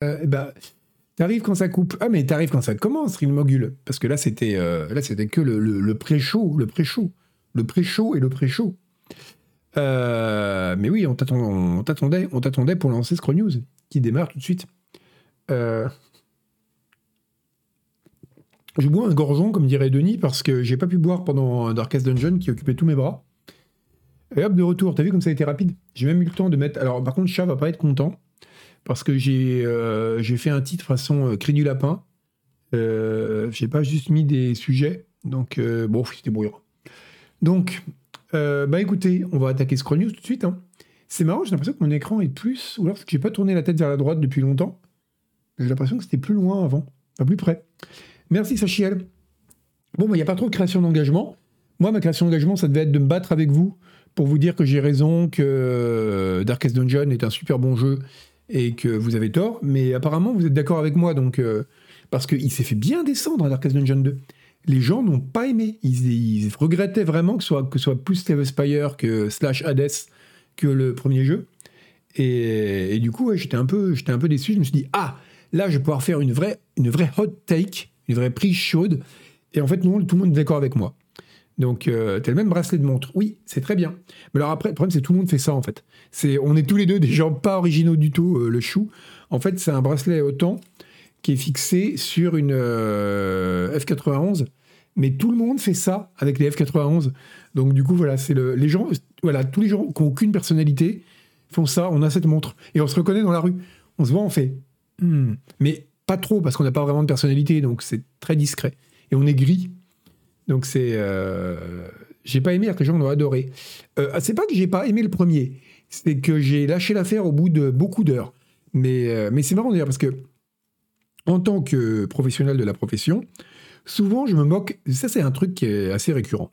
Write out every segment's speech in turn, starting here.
Bah, t'arrives quand ça coupe. Ah, mais t'arrives quand ça commence, Real Mogul. Parce que là, c'était euh, là, c'était que le, pré-show, le pré-show, le pré-show et le pré-show. Euh, mais oui, on t'attendait, on pour lancer Scroll News, qui démarre tout de suite. Je bois un gorgeon, comme dirait Denis, parce que j'ai pas pu boire pendant Darkest Dungeon qui occupait tous mes bras. Et hop, de retour. T'as vu comme ça a été rapide? J'ai même eu le temps de mettre. Alors, par contre, Chat va pas être content parce que j'ai euh, fait un titre façon euh, Cri du lapin. Euh, j'ai pas juste mis des sujets. Donc, bon, c'était brouillard. Donc, bah écoutez, on va attaquer Scroll News tout de suite. Hein. C'est marrant, j'ai l'impression que mon écran est plus. Ou alors que j'ai pas tourné la tête vers la droite depuis longtemps. J'ai l'impression que c'était plus loin avant, pas plus près. Merci Sachiel. Bon, il bah, n'y a pas trop de création d'engagement. Moi, ma création d'engagement, ça devait être de me battre avec vous pour vous dire que j'ai raison, que euh, Darkest Dungeon est un super bon jeu et que vous avez tort. Mais apparemment, vous êtes d'accord avec moi, donc euh, parce qu'il s'est fait bien descendre à Darkest Dungeon 2. Les gens n'ont pas aimé. Ils, regrettaient vraiment que ce soit, que soit plus Slave Spire que slash Hades que le premier jeu. Et, du coup, j'étais un, peu, un peu déçu. Je me suis dit, ah, là, je vais pouvoir faire une vraie, une vraie hot take une vraie prise chaude. Et en fait, non, tout le monde est d'accord avec moi. Donc, euh, t'as le même bracelet de montre. Oui, c'est très bien. Mais alors après, le problème, c'est que tout le monde fait ça, en fait. On est tous les deux des gens pas originaux du tout, euh, le chou. En fait, c'est un bracelet autant qui est fixé sur une euh, F91. Mais tout le monde fait ça avec les F91. Donc, du coup, voilà, c'est le, les gens, voilà, tous les gens qui n'ont aucune personnalité font ça. On a cette montre. Et on se reconnaît dans la rue. On se voit, on fait. Hmm. Mais pas trop, parce qu'on n'a pas vraiment de personnalité, donc c'est très discret. Et on est gris. Donc c'est. Euh, j'ai pas aimé, alors que les gens l'ont adoré. Euh, c'est pas que j'ai pas aimé le premier, c'est que j'ai lâché l'affaire au bout de beaucoup d'heures. Mais, euh, mais c'est marrant d'ailleurs, parce que en tant que professionnel de la profession, souvent je me moque. Ça, c'est un truc qui est assez récurrent.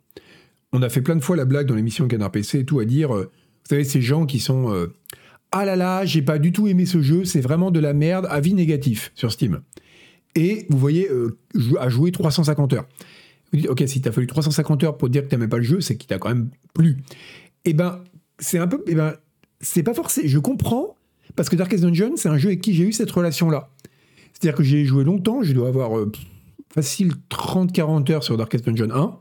On a fait plein de fois la blague dans l'émission Canard PC et tout à dire, vous savez, ces gens qui sont ah là là, j'ai pas du tout aimé ce jeu, c'est vraiment de la merde, avis négatif sur Steam. Et vous voyez, euh, à jouer 350 heures. Vous dites, ok, si t'as fallu 350 heures pour dire que t'aimais pas le jeu, c'est qu'il t'a quand même plu. Eh ben, c'est un peu, eh ben, c'est pas forcé. Je comprends, parce que Darkest Dungeon, c'est un jeu avec qui j'ai eu cette relation-là. C'est-à-dire que j'ai joué longtemps, je dois avoir euh, facile 30-40 heures sur Darkest Dungeon 1,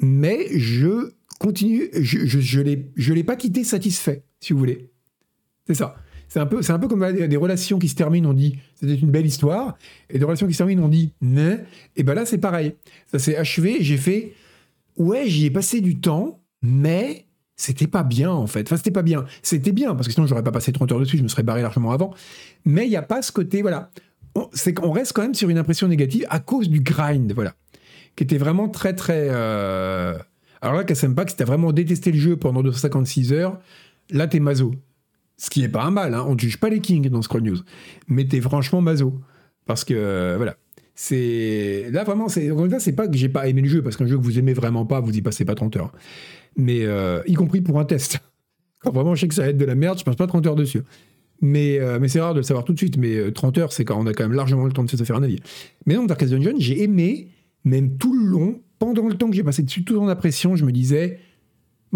mais je continue, je, je, je l'ai pas quitté satisfait, si vous voulez. C'est ça. C'est un, peu, un peu comme des relations qui se terminent, on dit c'était une belle histoire, et des relations qui se terminent, on dit ne. Et ben là, c'est pareil. Ça s'est achevé, j'ai fait ouais, j'y ai passé du temps, mais c'était pas bien en fait. Enfin, c'était pas bien. C'était bien, parce que sinon, j'aurais pas passé 30 heures dessus, je me serais barré largement avant. Mais il n'y a pas ce côté, voilà. c'est qu'on reste quand même sur une impression négative à cause du grind, voilà. Qui était vraiment très, très. Euh, alors là, que si t'as vraiment détesté le jeu pendant 256 heures, là, t'es mazo. Ce qui est pas un mal, hein. on ne juge pas les kings dans Scroll News. Mais t'es franchement mazo. Parce que, euh, voilà. C'est. Là, vraiment, c'est. c'est pas que j'ai pas aimé le jeu, parce qu'un jeu que vous aimez vraiment pas, vous y passez pas 30 heures. Mais, euh, y compris pour un test. Quand vraiment je sais que ça va être de la merde, je passe pas 30 heures dessus. Mais, euh, mais c'est rare de le savoir tout de suite. Mais 30 heures, c'est quand on a quand même largement le temps de se faire un avis. Mais non, Darkest Dungeon, j'ai aimé, même tout le long, pendant le temps que j'ai passé dessus, tout en impression, je me disais.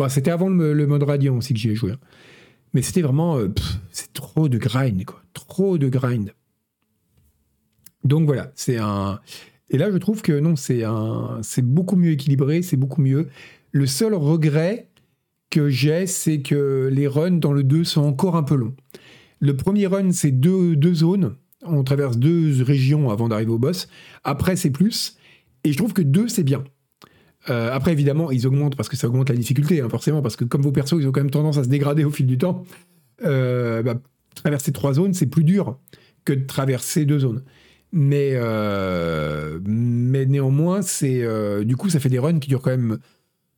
C'était avant le, mode Radiant aussi que j'y ai joué. Hein. Mais c'était vraiment. Euh, c'est trop de grind, quoi. Trop de grind. Donc voilà, c'est un. Et là, je trouve que non, c'est un, c'est beaucoup mieux équilibré, c'est beaucoup mieux. Le seul regret que j'ai, c'est que les runs dans le 2 sont encore un peu longs. Le premier run, c'est deux, deux zones. On traverse deux régions avant d'arriver au boss. Après, c'est plus. Et je trouve que 2, c'est bien. Euh, après, évidemment, ils augmentent parce que ça augmente la difficulté, hein, forcément, parce que comme vos persos, ils ont quand même tendance à se dégrader au fil du temps. Euh, bah, traverser trois zones, c'est plus dur que de traverser deux zones. Mais, euh, néanmoins, c'est du coup, ça fait des runs qui durent quand même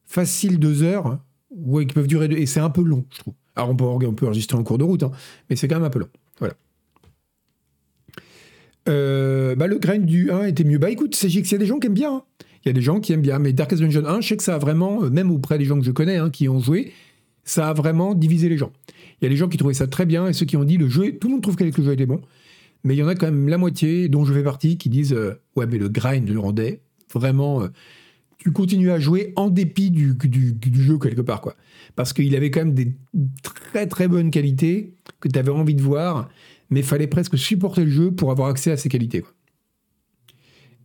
facile deux heures, ou qui peuvent durer deux, et c'est un peu long, je trouve. Alors on peut, on peut enregistrer en cours de route, hein, mais c'est quand même un peu long. Voilà. bah, le grain du 1 était mieux. Bah écoute, c'est qu'il y a des gens qui aiment bien. Hein. Il y a des gens qui aiment bien. Mais Darkest Dungeon 1, je sais que ça a vraiment, euh, même auprès des gens que je connais, hein, qui ont joué, ça a vraiment divisé les gens. Il y a des gens qui trouvaient ça très bien et ceux qui ont dit le jeu, tout le monde trouve que le jeu était bon. Mais il y en a quand même la moitié, dont je fais partie, qui disent euh, Ouais, mais le grind le rendait vraiment. Euh, tu continues à jouer en dépit du, jeu quelque part, quoi. Parce qu'il avait quand même des très très bonnes qualités que tu avais envie de voir, mais fallait presque supporter le jeu pour avoir accès à ses qualités.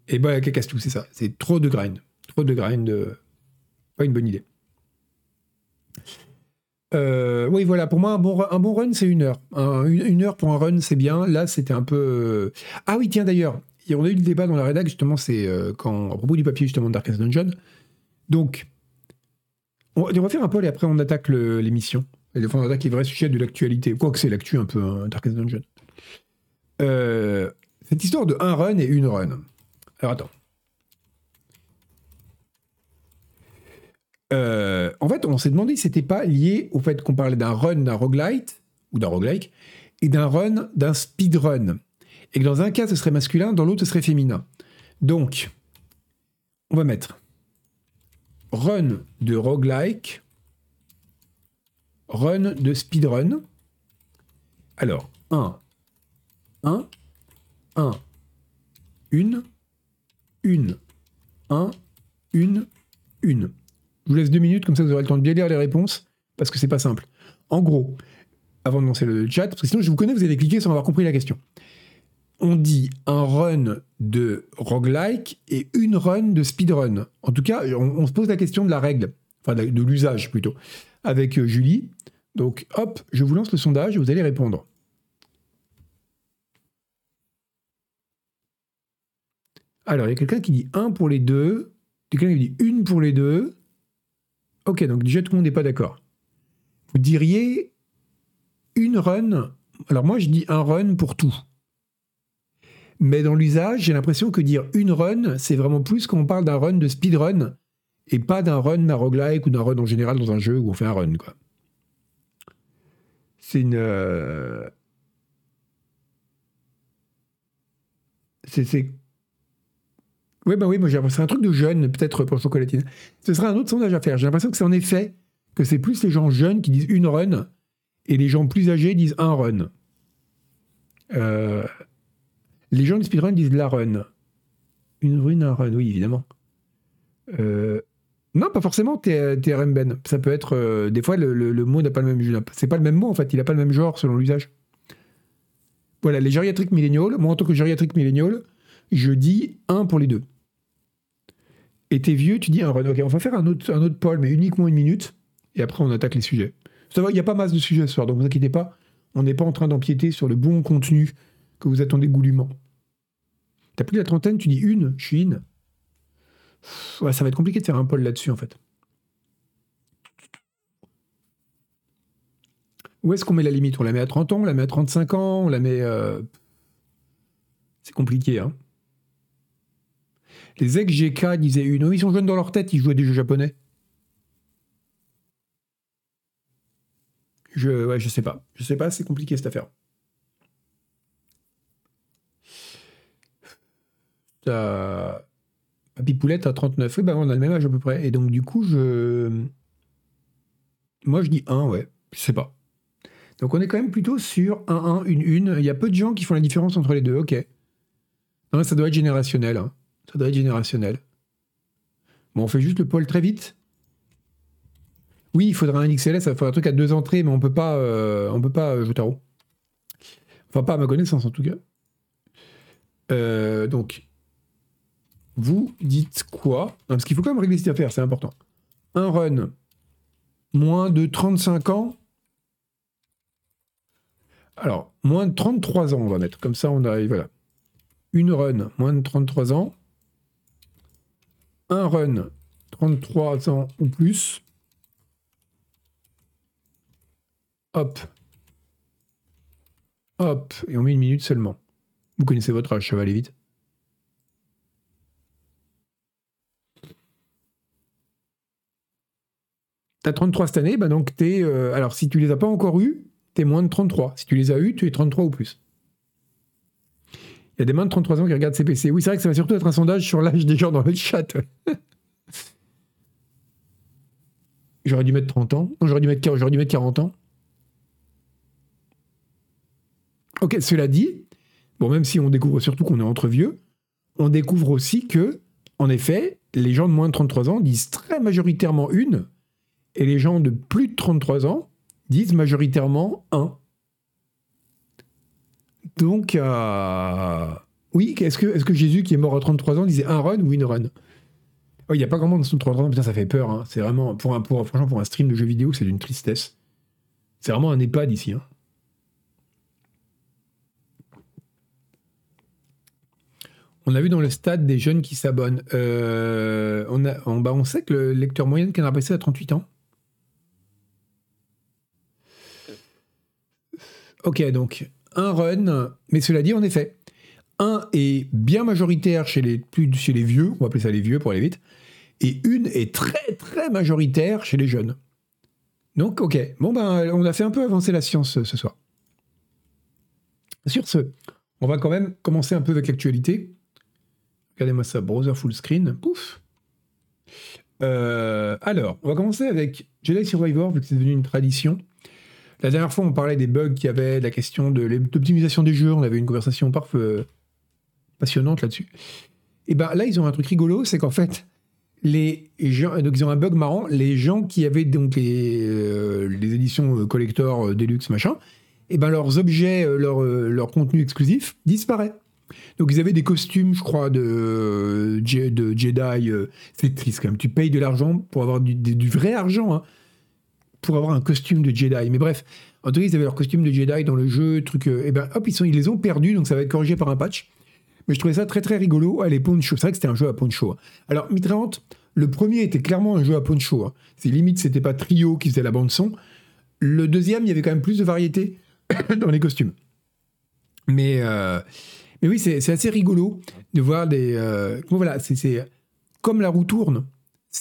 Et bah, casse tout, c'est ça. C'est trop de grind. Trop de grind. Euh, pas une bonne idée. Euh, oui, voilà, pour moi, un bon, un bon run, c'est une heure. une, heure pour un run, c'est bien. Là, c'était un peu. Euh, ah oui, tiens, d'ailleurs, on a eu le débat dans la rédac, justement, c'est quand, à propos du papier, justement, de Darkest Dungeon. Donc, on, va faire un poll et après, on attaque l'émission. Et fois, on attaque les vrais sujets de l'actualité. Quoique c'est l'actu un peu, hein, Darkest Dungeon. cette histoire de un run et une run. Alors attends. Euh, en fait, on s'est demandé si c'était pas lié au fait qu'on parlait d'un run d'un roguelite ou d'un roguelike et d'un run d'un speedrun. Et que dans un cas, ce serait masculin, dans l'autre, ce serait féminin. Donc, on va mettre run de roguelike, run de speedrun. Alors, 1, 1, 1, 1, une. Un, une, une. Je vous laisse deux minutes, comme ça vous aurez le temps de bien lire les réponses, parce que c'est pas simple. En gros, avant de lancer le chat, parce que sinon je vous connais, vous allez cliquer sans avoir compris la question. On dit un run de roguelike et une run de speedrun. En tout cas, on, se pose la question de la règle, enfin de l'usage plutôt, avec euh, Julie. Donc hop, je vous lance le sondage et vous allez répondre. Alors, il y a quelqu'un qui dit 1 pour les deux, quelqu'un qui dit une pour les deux. Ok, donc déjà tout le monde n'est pas d'accord. Vous diriez une run. Alors moi je dis un run pour tout. Mais dans l'usage, j'ai l'impression que dire une run, c'est vraiment plus quand on parle d'un run de speedrun et pas d'un run d'un roguelike ou d'un run en général dans un jeu où on fait un run. quoi. C'est une. Euh, c'est oui, bah oui, moi j'ai l'impression c'est un truc de jeune, peut-être pour chocolatine. Ce sera un autre sondage à faire. J'ai l'impression que c'est en effet que c'est plus les gens jeunes qui disent une run et les gens plus âgés disent un run. Euh, les gens du speedrun disent la run. Une run, un run, oui, évidemment. Euh, non, pas forcément TRM Ben. Ça peut être. Euh, des fois, le, mot n'a pas le même. C'est pas le même mot, en fait. Il n'a pas le même genre selon l'usage. Voilà, les gériatriques milléniaux. Moi, en tant que gériatrique millénial, je dis un pour les deux. Et t'es vieux, tu dis un run. Ok, on va faire un autre, un mais uniquement une minute. Et après, on attaque les sujets. Il n'y a pas masse de sujets ce soir, donc ne vous inquiétez pas. On n'est pas en train d'empiéter sur le bon contenu que vous attendez goulûment. T'as plus de la trentaine, tu dis une, je suis une. Ouais, ça va être compliqué de faire un poll là-dessus, en fait. Où est-ce qu'on met la limite? On la met à 30 ans, on la met à 35 ans, on la met... Euh, c'est compliqué, hein les ex-GK disaient une. ils sont jeunes dans leur tête, ils jouaient des jeux japonais. Je, ouais, je sais pas. Je sais pas, c'est compliqué cette affaire. T'as. Papy Poulette à 39. Oui, bah on a le même âge à peu près. Et donc, du coup, je. Moi, je dis 1, ouais. Je sais pas. Donc, on est quand même plutôt sur 1, 1, 1, 1. Il y a peu de gens qui font la différence entre les deux. Ok. Non, ça doit être générationnel. Hein. Ça doit être générationnel. Bon, on fait juste le pôle très vite. Oui, il faudra un XLS, ça faudra un truc à deux entrées, mais on peut pas, euh, on peut pas euh, jouer tarot. Enfin, pas à ma connaissance en tout cas. Euh, donc, vous dites quoi? Parce qu'il faut quand même régler cette affaire, c'est important. Un run, moins de 35 ans. Alors, moins de 33 ans, on va mettre. Comme ça, on arrive, voilà. Une run, moins de 33 ans un run 33 ans ou plus. Hop. Hop. Et on met une minute seulement. Vous connaissez votre âge, ça va aller vite. T'as 33 cette année, bah donc t'es. Euh, alors si tu les as pas encore eu, t'es moins de 33. Si tu les as eu, tu es 33 ou plus. Il y a des moins de 33 ans qui regardent CPC. Oui, c'est vrai que ça va surtout être un sondage sur l'âge des gens dans le chat. j'aurais dû mettre 30 ans. J'aurais dû, mettre, j'aurais dû mettre 40 ans. Ok, cela dit, bon, même si on découvre surtout qu'on est entre vieux, on découvre aussi que, en effet, les gens de moins de 33 ans disent très majoritairement une, et les gens de plus de 33 ans disent majoritairement un. Donc, oui, est-ce que, Jésus, qui est mort à 33 ans, disait un run ou une run? Il n'y a pas grand monde dans son 33 ans, putain, ça fait peur. Hein. C'est vraiment, pour un, pour, franchement, pour un stream de jeux vidéo, c'est d'une tristesse. C'est vraiment un EHPAD ici. Hein. On a vu dans le stade des jeunes qui s'abonnent. Euh, bah on sait que le lecteur moyen de Canard PC a 38 ans. Ok, donc un run, mais cela dit, en effet, un est bien majoritaire chez les, plus, chez les vieux, on va appeler ça les vieux pour aller vite, et une est très très majoritaire chez les jeunes. Donc, ok, bon ben, on a fait un peu avancer la science ce soir. Sur ce, on va quand même commencer un peu avec l'actualité. Regardez-moi ça, browser full screen, pouf. Euh, alors, on va commencer avec Jedi Survivor, vu que c'est devenu une tradition. La dernière fois, on parlait des bugs qu'il y avait, la question de l'optimisation des jeux. On avait une conversation parfois euh, passionnante là-dessus. Et ben là, ils ont un truc rigolo, c'est qu'en fait, les gens, donc ils ont un bug marrant. Les gens qui avaient donc les, euh, éditions euh, collector, deluxe, machin, et ben leurs objets, leur, leur contenu exclusif disparaît. Donc ils avaient des costumes, je crois, de, de Jedi. c'est triste quand même. Tu payes de l'argent pour avoir du, du vrai argent. Hein pour avoir un costume de Jedi. Mais bref, en tout cas, ils avaient leur costume de Jedi dans le jeu, truc. et euh, eh ben hop, ils, les ont perdus, donc ça va être corrigé par un patch. Mais je trouvais ça très très rigolo. Allez, poncho. C'est vrai que c'était un jeu à poncho. Hein. Alors, Mitrant, le premier était clairement un jeu à poncho. Hein. C'est limite, c'était pas Trio qui faisait la bande son. Le deuxième, il y avait quand même plus de variété dans les costumes. Mais, euh, mais oui, c'est assez rigolo de voir des. Euh, voilà, c'est comme la roue tourne.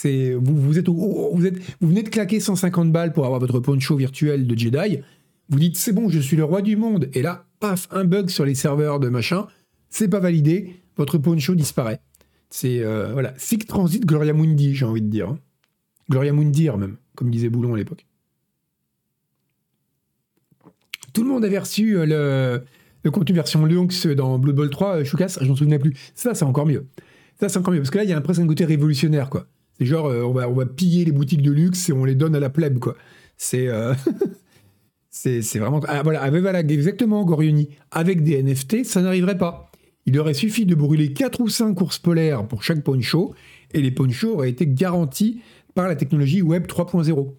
Vous, êtes, vous, venez de claquer 150 balles pour avoir votre poncho virtuel de Jedi. Vous dites c'est bon, je suis le roi du monde. Et là, paf, un bug sur les serveurs de machin. C'est pas validé. Votre poncho disparaît. C'est euh, voilà, Sic Transit Gloria Mundi, j'ai envie de dire. Hein. Gloria Mundir même, comme disait Boulon à l'époque. Tout le monde avait reçu euh, le, le contenu version Lynx dans Blood Bowl 3, Choucas, je m'en souvenais plus. Ça, c'est encore mieux. Ça, c'est encore mieux. Parce que là, il y a un presque un côté révolutionnaire, quoi. Genre, euh, on, va, on va piller les boutiques de luxe et on les donne à la plèbe, quoi. C'est. Euh, c'est vraiment. Ah, voilà, avec, voilà, exactement, Gorioni. Avec des NFT, ça n'arriverait pas. Il aurait suffi de brûler 4 ou 5 courses polaires pour chaque poncho, et les ponchos auraient été garantis par la technologie Web 3.0.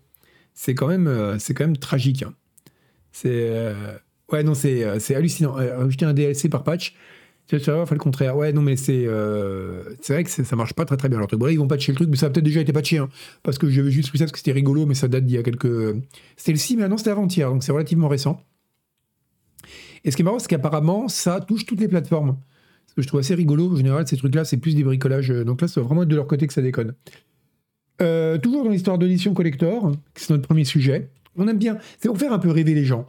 C'est quand, même, euh, quand même tragique. Hein. C'est. ouais, non, c'est hallucinant. Ajouter un DLC par patch, tu fait le contraire. Ouais, non, mais c'est euh, c'est vrai que ça marche pas très très bien. Alors, ils vont patcher le truc, mais ça a peut-être déjà été patché. Hein, parce que j'avais juste pris ça parce que c'était rigolo, mais ça date d'il y a quelques. C'était le 6, mais non, c'était avant-hier, donc c'est relativement récent. Et ce qui est marrant, c'est qu'apparemment, ça touche toutes les plateformes. Ce que je trouve assez rigolo, en général, ces trucs-là, c'est plus des bricolages. Donc là, c'est vraiment de leur côté que ça déconne. Euh, toujours dans l'histoire de l'édition collector, c'est notre premier sujet. On aime bien. C'est pour faire un peu rêver les gens.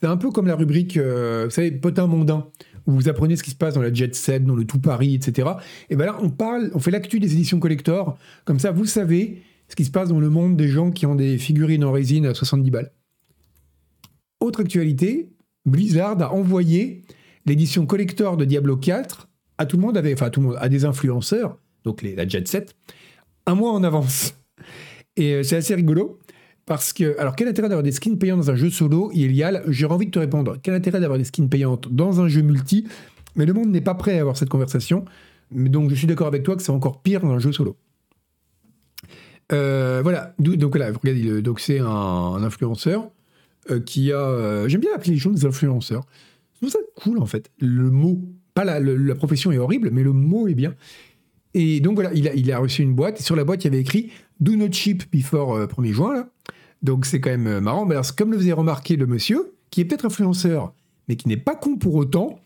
C'est un peu comme la rubrique, euh, vous savez, potin mondain vous apprenez ce qui se passe dans la Jet Set, dans le Tout Paris, etc. Et bien là, on parle, on fait l'actu des éditions collector. Comme ça, vous savez ce qui se passe dans le monde des gens qui ont des figurines en résine à 70 balles. Autre actualité, Blizzard a envoyé l'édition collector de Diablo 4 à tout le monde, enfin à tout le monde, des influenceurs, donc la Jet Set, un mois en avance. Et euh, c'est assez rigolo parce que, alors, quel intérêt d'avoir des skins payants dans un jeu solo Ilial J'ai envie de te répondre. Quel intérêt d'avoir des skins payantes dans un jeu multi? Mais le monde n'est pas prêt à avoir cette conversation. Donc, je suis d'accord avec toi que c'est encore pire dans un jeu solo. Euh, voilà. Donc, là, regardez, donc c'est un, influenceur euh, qui a. Euh, j'aime bien appeler les gens des influenceurs. C'est ça cool, en fait. Le mot. Pas la, la, profession est horrible, mais le mot est bien. Et donc, voilà, il a, il a reçu une boîte. Et sur la boîte, il y avait écrit Do not ship before 1er juin, là. Donc c'est quand même euh, marrant. Mais alors, comme le faisait remarquer le monsieur, qui est peut-être influenceur, mais qui n'est pas con pour autant,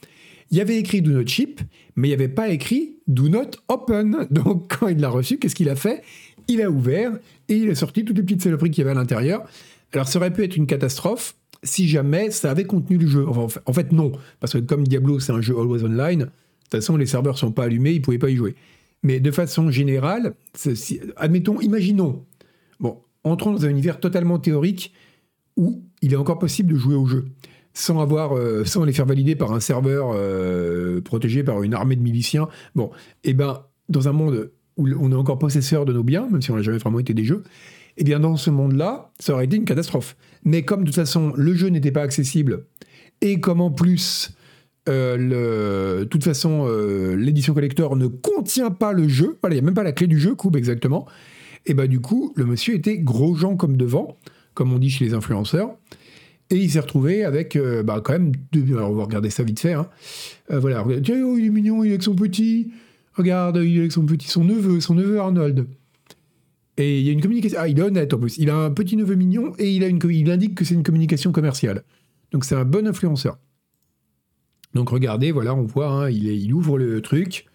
il y avait écrit Do not ship, mais il n'y avait pas écrit Do not open. Donc quand il l'a reçu, qu'est-ce qu'il a fait? Il a ouvert et il a sorti toutes les petites saloperies qu'il y avait à l'intérieur. Alors ça aurait pu être une catastrophe si jamais ça avait contenu le jeu. Enfin, en fait, non, parce que comme Diablo, c'est un jeu always online, de toute façon, les serveurs sont pas allumés, ils pouvaient pas y jouer. Mais de façon générale, admettons, imaginons, entrons dans un univers totalement théorique où il est encore possible de jouer au jeu sans avoir, euh, sans les faire valider par un serveur euh, protégé par une armée de miliciens. Bon, et eh ben dans un monde où on est encore possesseur de nos biens, même si on n'a jamais vraiment été des jeux, et eh bien dans ce monde-là, ça aurait été une catastrophe. Mais comme de toute façon le jeu n'était pas accessible et comme en plus de toute façon, l'édition collector ne contient pas le jeu. Voilà, il n'y a même pas la clé du jeu, coupe exactement. Et bah du coup, le monsieur était gros gens comme devant, comme on dit chez les influenceurs. Et il s'est retrouvé avec, euh, bah, quand même, alors on va regarder ça vite fait. Hein. Euh, voilà, tiens, oh, il est mignon, il est avec son petit. Regarde, il est avec son petit, son neveu, son neveu Arnold. Et il y a une communication. Ah, il est honnête en plus. Il a un petit neveu mignon et il, a une, il indique que c'est une communication commerciale. Donc c'est un bon influenceur. Donc regardez, voilà, on voit, hein, il, ouvre le truc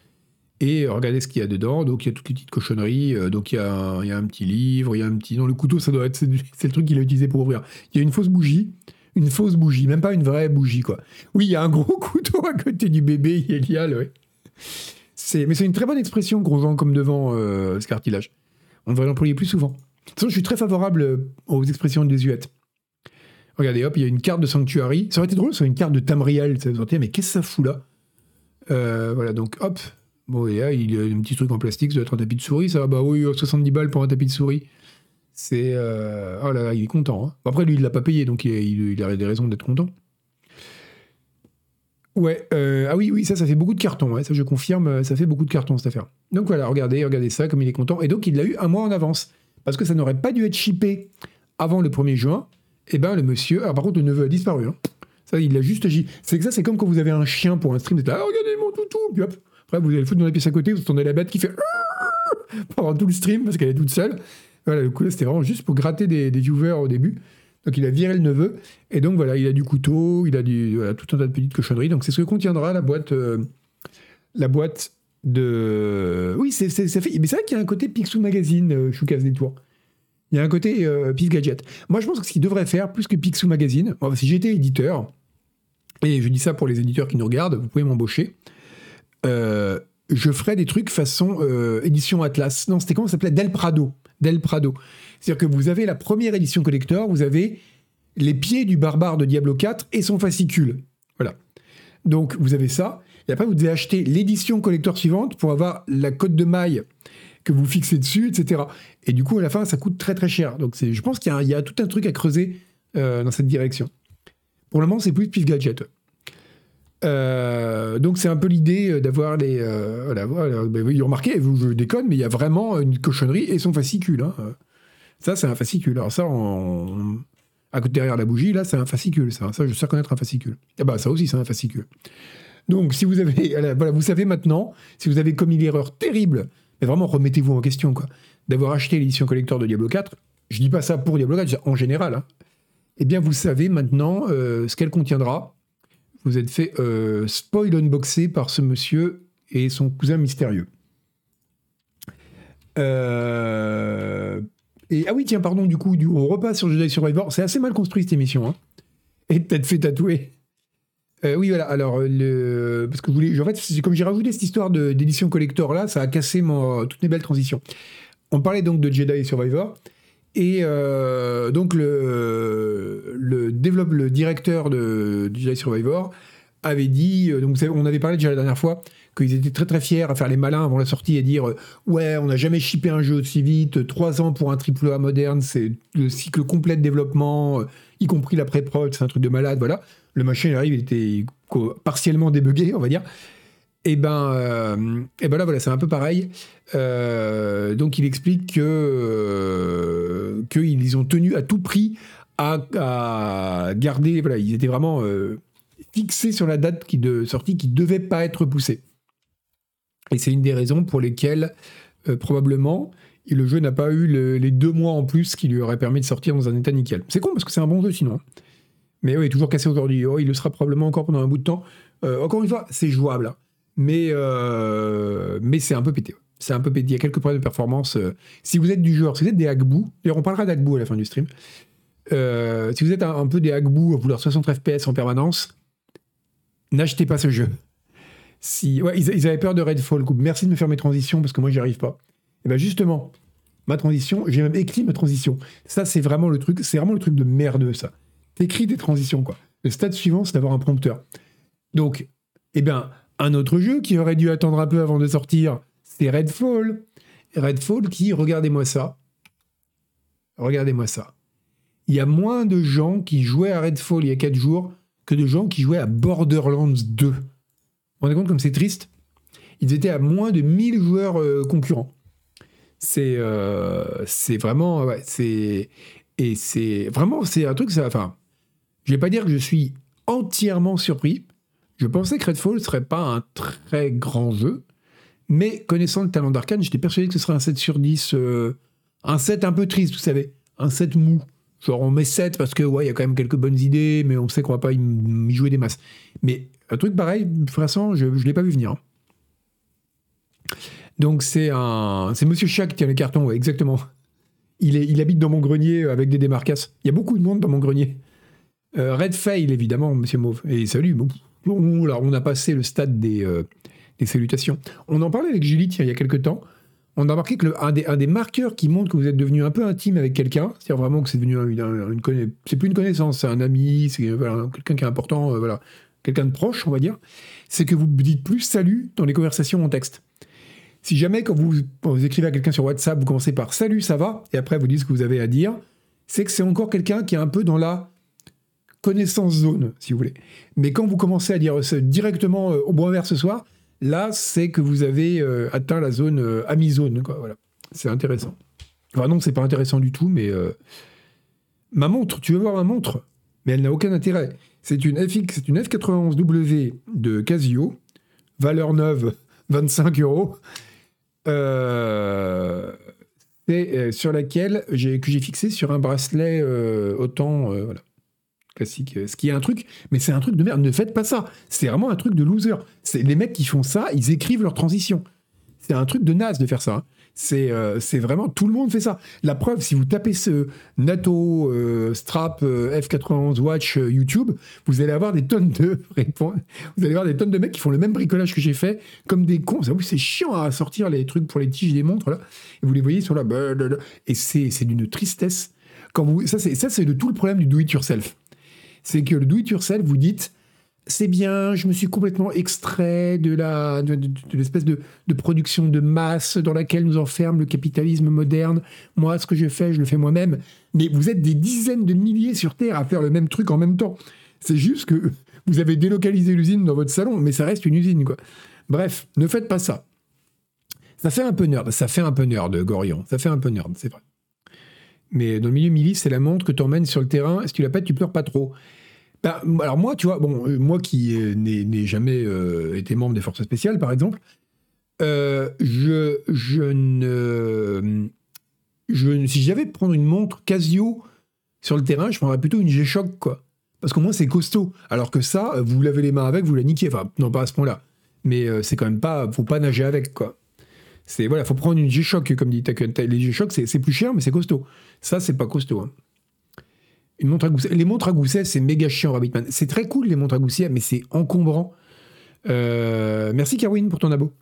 et regardez ce qu'il y a dedans. Donc il y a toutes les petites cochonneries. Euh, donc il y, a un, il y, a un, petit livre, il y a un petit. Non, le couteau, ça doit être. C'est le truc qu'il a utilisé pour ouvrir. Il y a une fausse bougie. Une fausse bougie, même pas une vraie bougie, quoi. Oui, il y a un gros couteau à côté du bébé Elial, ouais. C'est, mais c'est une très bonne expression, gros vent comme devant euh, ce cartilage. On devrait l'employer plus souvent. De toute façon, je suis très favorable euh, aux expressions désuètes. Regardez, hop, il y a une carte de Sanctuary. Ça aurait été drôle, c'est une carte de Tamriel. Ça mais qu'est-ce que ça fout là? Voilà, donc hop, Bon, et là, il y a un petit truc en plastique, ça doit être un tapis de souris, ça. Bah oui, 70 balles pour un tapis de souris. C'est. Euh, oh là là, il est content. Hein. Après, lui, il l'a pas payé, donc il, a des raisons d'être content. Ouais, euh, ah oui, oui, ça, ça fait beaucoup de cartons. Ça, je confirme, ça fait beaucoup de cartons, cette affaire. Donc voilà, regardez, regardez ça, comme il est content. Et donc, il l'a eu un mois en avance. Parce que ça n'aurait pas dû être shippé avant le 1er juin. Et eh ben, le monsieur. Alors, par contre, le neveu a disparu. Hein. Ça, il l'a juste agi. C'est que ça, c'est comme quand vous avez un chien pour un stream. Vous ah, regardez mon toutou. Puis hop, après, vous allez le foutre dans la pièce à côté, vous entendez la bête qui fait pendant tout le stream parce qu'elle est toute seule. Voilà, le coup là, c'était vraiment juste pour gratter des, viewers au début. Donc il a viré le neveu. Et donc voilà, il a du couteau, il a du, tout un tas de petites cochonneries. Donc c'est ce que contiendra la boîte, euh, la boîte de. Oui, c'est, ça fait. Mais c'est vrai qu'il y a un côté Picsou Magazine, euh, Choucas des Tours. Il y a un côté euh, Gadget. Moi, je pense que ce qu'il devrait faire, plus que Picsou Magazine, si j'étais éditeur, et je dis ça pour les éditeurs qui nous regardent, vous pouvez m'embaucher. Euh, je ferais des trucs façon euh, édition Atlas. Non, c'était comment ça s'appelait? Del Prado. Del Prado. C'est-à-dire que vous avez la première édition collector, vous avez les pieds du barbare de Diablo 4 et son fascicule. Voilà. Donc vous avez ça. Et après, vous devez acheter l'édition collector suivante pour avoir la cote de maille que vous fixez dessus, etc. Et du coup, à la fin, ça coûte très très cher. Donc je pense qu'il y, a tout un truc à creuser euh, dans cette direction. Pour le moment, c'est plus Pif Gadget. Euh, donc c'est un peu l'idée euh, d'avoir les... Euh, voilà. Ben, vous remarquez, je déconne, mais il y a vraiment une cochonnerie et son fascicule. Hein. Ça, c'est un fascicule. Alors ça, à côté derrière la bougie, là, c'est un fascicule. Ça, je sais connaître un fascicule. Eh bah ça aussi, c'est un fascicule. Donc si vous avez... Voilà, vous savez maintenant, si vous avez commis l'erreur terrible, mais vraiment remettez-vous en question, quoi, d'avoir acheté l'édition collector de Diablo 4, je dis pas ça pour Diablo 4, en général, hein, eh bien vous savez maintenant ce qu'elle contiendra, vous êtes fait euh, spoil unboxer par ce monsieur et son cousin mystérieux. Euh, et ah oui, tiens, pardon, du coup, on repasse sur Jedi Survivor. C'est assez mal construit cette émission. Hein. Et peut-être fait tatouer. Euh, oui, voilà. Alors, le... parce que vous voulez, en fait, comme j'ai rajouté cette histoire d'édition collector là, ça a cassé mon... toutes mes belles transitions. On parlait donc de Jedi Survivor. Et euh, donc le, le, développe, le directeur de, Jedi Survivor avait dit, euh, donc on avait parlé déjà la dernière fois, qu'ils étaient très très fiers à faire les malins avant la sortie et dire euh, ouais on n'a jamais shippé un jeu aussi vite, trois ans pour un triple A moderne, c'est le cycle complet de développement, y compris la pré-prod, c'est un truc de malade, voilà. Le machin arrive, il était partiellement débugué, on va dire. Et ben, euh, et ben là, voilà, c'est un peu pareil. Euh, donc, il explique que euh, qu'ils ont tenu à tout prix à, garder. Voilà, ils étaient vraiment fixés sur la date de sortie qui devait pas être repoussée. Et c'est une des raisons pour lesquelles probablement le jeu n'a pas eu les deux mois en plus qui lui auraient permis de sortir dans un état nickel. C'est con parce que c'est un bon jeu sinon. Mais oui, toujours cassé aujourd'hui. Oh, il le sera probablement encore pendant un bout de temps. encore une fois, c'est jouable. Mais, euh, mais c'est un peu pété. C'est un peu pété. Il y a quelques problèmes de performance. Euh. Si vous êtes du genre, si vous êtes des hagbou, d'ailleurs on parlera d'hagbou à la fin du stream. Euh, si vous êtes un, peu des hagbou à vouloir 60 FPS en permanence, n'achetez pas ce jeu. Si, ouais, ils, avaient peur de Redfall. Merci de me faire mes transitions parce que moi j'y arrive pas. Et bien justement, ma transition, j'ai même écrit ma transition. Ça c'est vraiment le truc, c'est vraiment le truc de merdeux ça. T'écris des transitions quoi. Le stade suivant c'est d'avoir un prompteur. Donc, eh bien, un autre jeu qui aurait dû attendre un peu avant de sortir, c'est Redfall. Redfall qui, regardez-moi ça. Regardez-moi ça. Il y a moins de gens qui jouaient à Redfall il y a 4 jours que de gens qui jouaient à Borderlands 2. Vous vous rendez compte comme c'est triste? Ils étaient à moins de 1000 joueurs euh, concurrents. C'est euh, vraiment c'est et c'est vraiment c'est un truc ça enfin je vais pas dire que je suis entièrement surpris. Je pensais que Redfall serait pas un très grand jeu, mais connaissant le talent d'Arkane, j'étais persuadé que ce serait un 7 sur 10 euh, un 7 un peu triste, vous savez, un 7 mou. Genre on met 7 parce que ouais, il y a quand même quelques bonnes idées, mais on sait qu'on va pas y, jouer des masses. Mais un truc pareil, de façon, je ne l'ai pas vu venir. Donc c'est un, c'est Monsieur Chat qui tient les cartons, ouais, exactement. Il, habite dans mon grenier avec des démarcasses. Il y a beaucoup de monde dans mon grenier. Euh, Red Fail, évidemment, Monsieur Mauve. Et salut. Bon, on a passé le stade des, euh, salutations. On en parlait avec Julie il y a quelques temps on a remarqué que un, des, marqueurs qui montre que vous êtes devenu un peu intime avec quelqu'un, c'est-à-dire vraiment que c'est devenu une, une, c'est plus une connaissance, c'est un ami, c'est quelqu'un qui est important, euh, voilà, quelqu'un de proche, on va dire, c'est que vous dites plus salut dans les conversations en texte. Si jamais quand vous, vous écrivez à quelqu'un sur WhatsApp, vous commencez par salut, ça va, et après vous dites ce que vous avez à dire, c'est que c'est encore quelqu'un qui est un peu dans la connaissance zone, si vous voulez. Mais quand vous commencez à dire directement euh, au bon vert ce soir, Là, c'est que vous avez euh, atteint la zone euh, ami-zone. Voilà. C'est intéressant. Enfin, non, c'est pas intéressant du tout, mais. Euh, ma montre, tu veux voir ma montre? Mais elle n'a aucun intérêt. C'est une FX, c'est une F91W de Casio, valeur neuve, 25 euros. et sur laquelle j'ai, fixé sur un bracelet autant. Classique. Ce qui est un truc, mais c'est un truc de merde. Ne faites pas ça. C'est vraiment un truc de loser. C'est les mecs qui font ça, ils écrivent leur transition. C'est un truc de naze de faire ça. Hein. Euh, c'est vraiment tout le monde fait ça. La preuve, si vous tapez ce NATO euh, Strap euh, F91 Watch YouTube, vous allez avoir des tonnes de. Vous allez avoir des tonnes de mecs qui font le même bricolage que j'ai fait, comme des cons. Vous c'est chiant à sortir les trucs pour les tiges des montres là. Et vous les voyez sur là, et c'est d'une tristesse. Quand vous, ça c'est de tout le problème du do it yourself c'est que le do it yourself, vous dites c'est bien, je me suis complètement extrait de l'espèce de, production de masse dans laquelle nous enferme le capitalisme moderne. Moi, ce que je fais, je le fais moi-même. Mais vous êtes des dizaines de milliers sur Terre à faire le même truc en même temps. C'est juste que vous avez délocalisé l'usine dans votre salon, mais ça reste une usine, quoi. Bref, ne faites pas ça. Ça fait un peu nerd, ça fait un peu nerd, Gorion. Ça fait un peu nerd, c'est vrai. Mais dans le milieu milice, c'est la montre que tu emmènes sur le terrain. Si tu la pètes, tu pleures pas trop? Bah, alors moi, tu vois, bon, euh, moi qui euh, n'ai jamais euh, été membre des forces spéciales, par exemple, je, je ne, je, si j'avais prendre une montre Casio sur le terrain, je prendrais plutôt une G-Shock, quoi. Parce qu'au moins c'est costaud. Alors que ça, vous lavez les mains avec, vous la niquez. Enfin, non, pas à ce point-là. Mais c'est quand même pas, faut pas nager avec, quoi. C'est voilà, faut prendre une G-Shock, comme dit Takun. Les G-Shock, c'est plus cher, mais c'est costaud. Ça, c'est pas costaud. Hein. Les montres à gousset, c'est méga chiant, Rabbitman. C'est très cool, les montres à gousset, mais c'est encombrant. Euh, merci, Carwin, pour ton abo.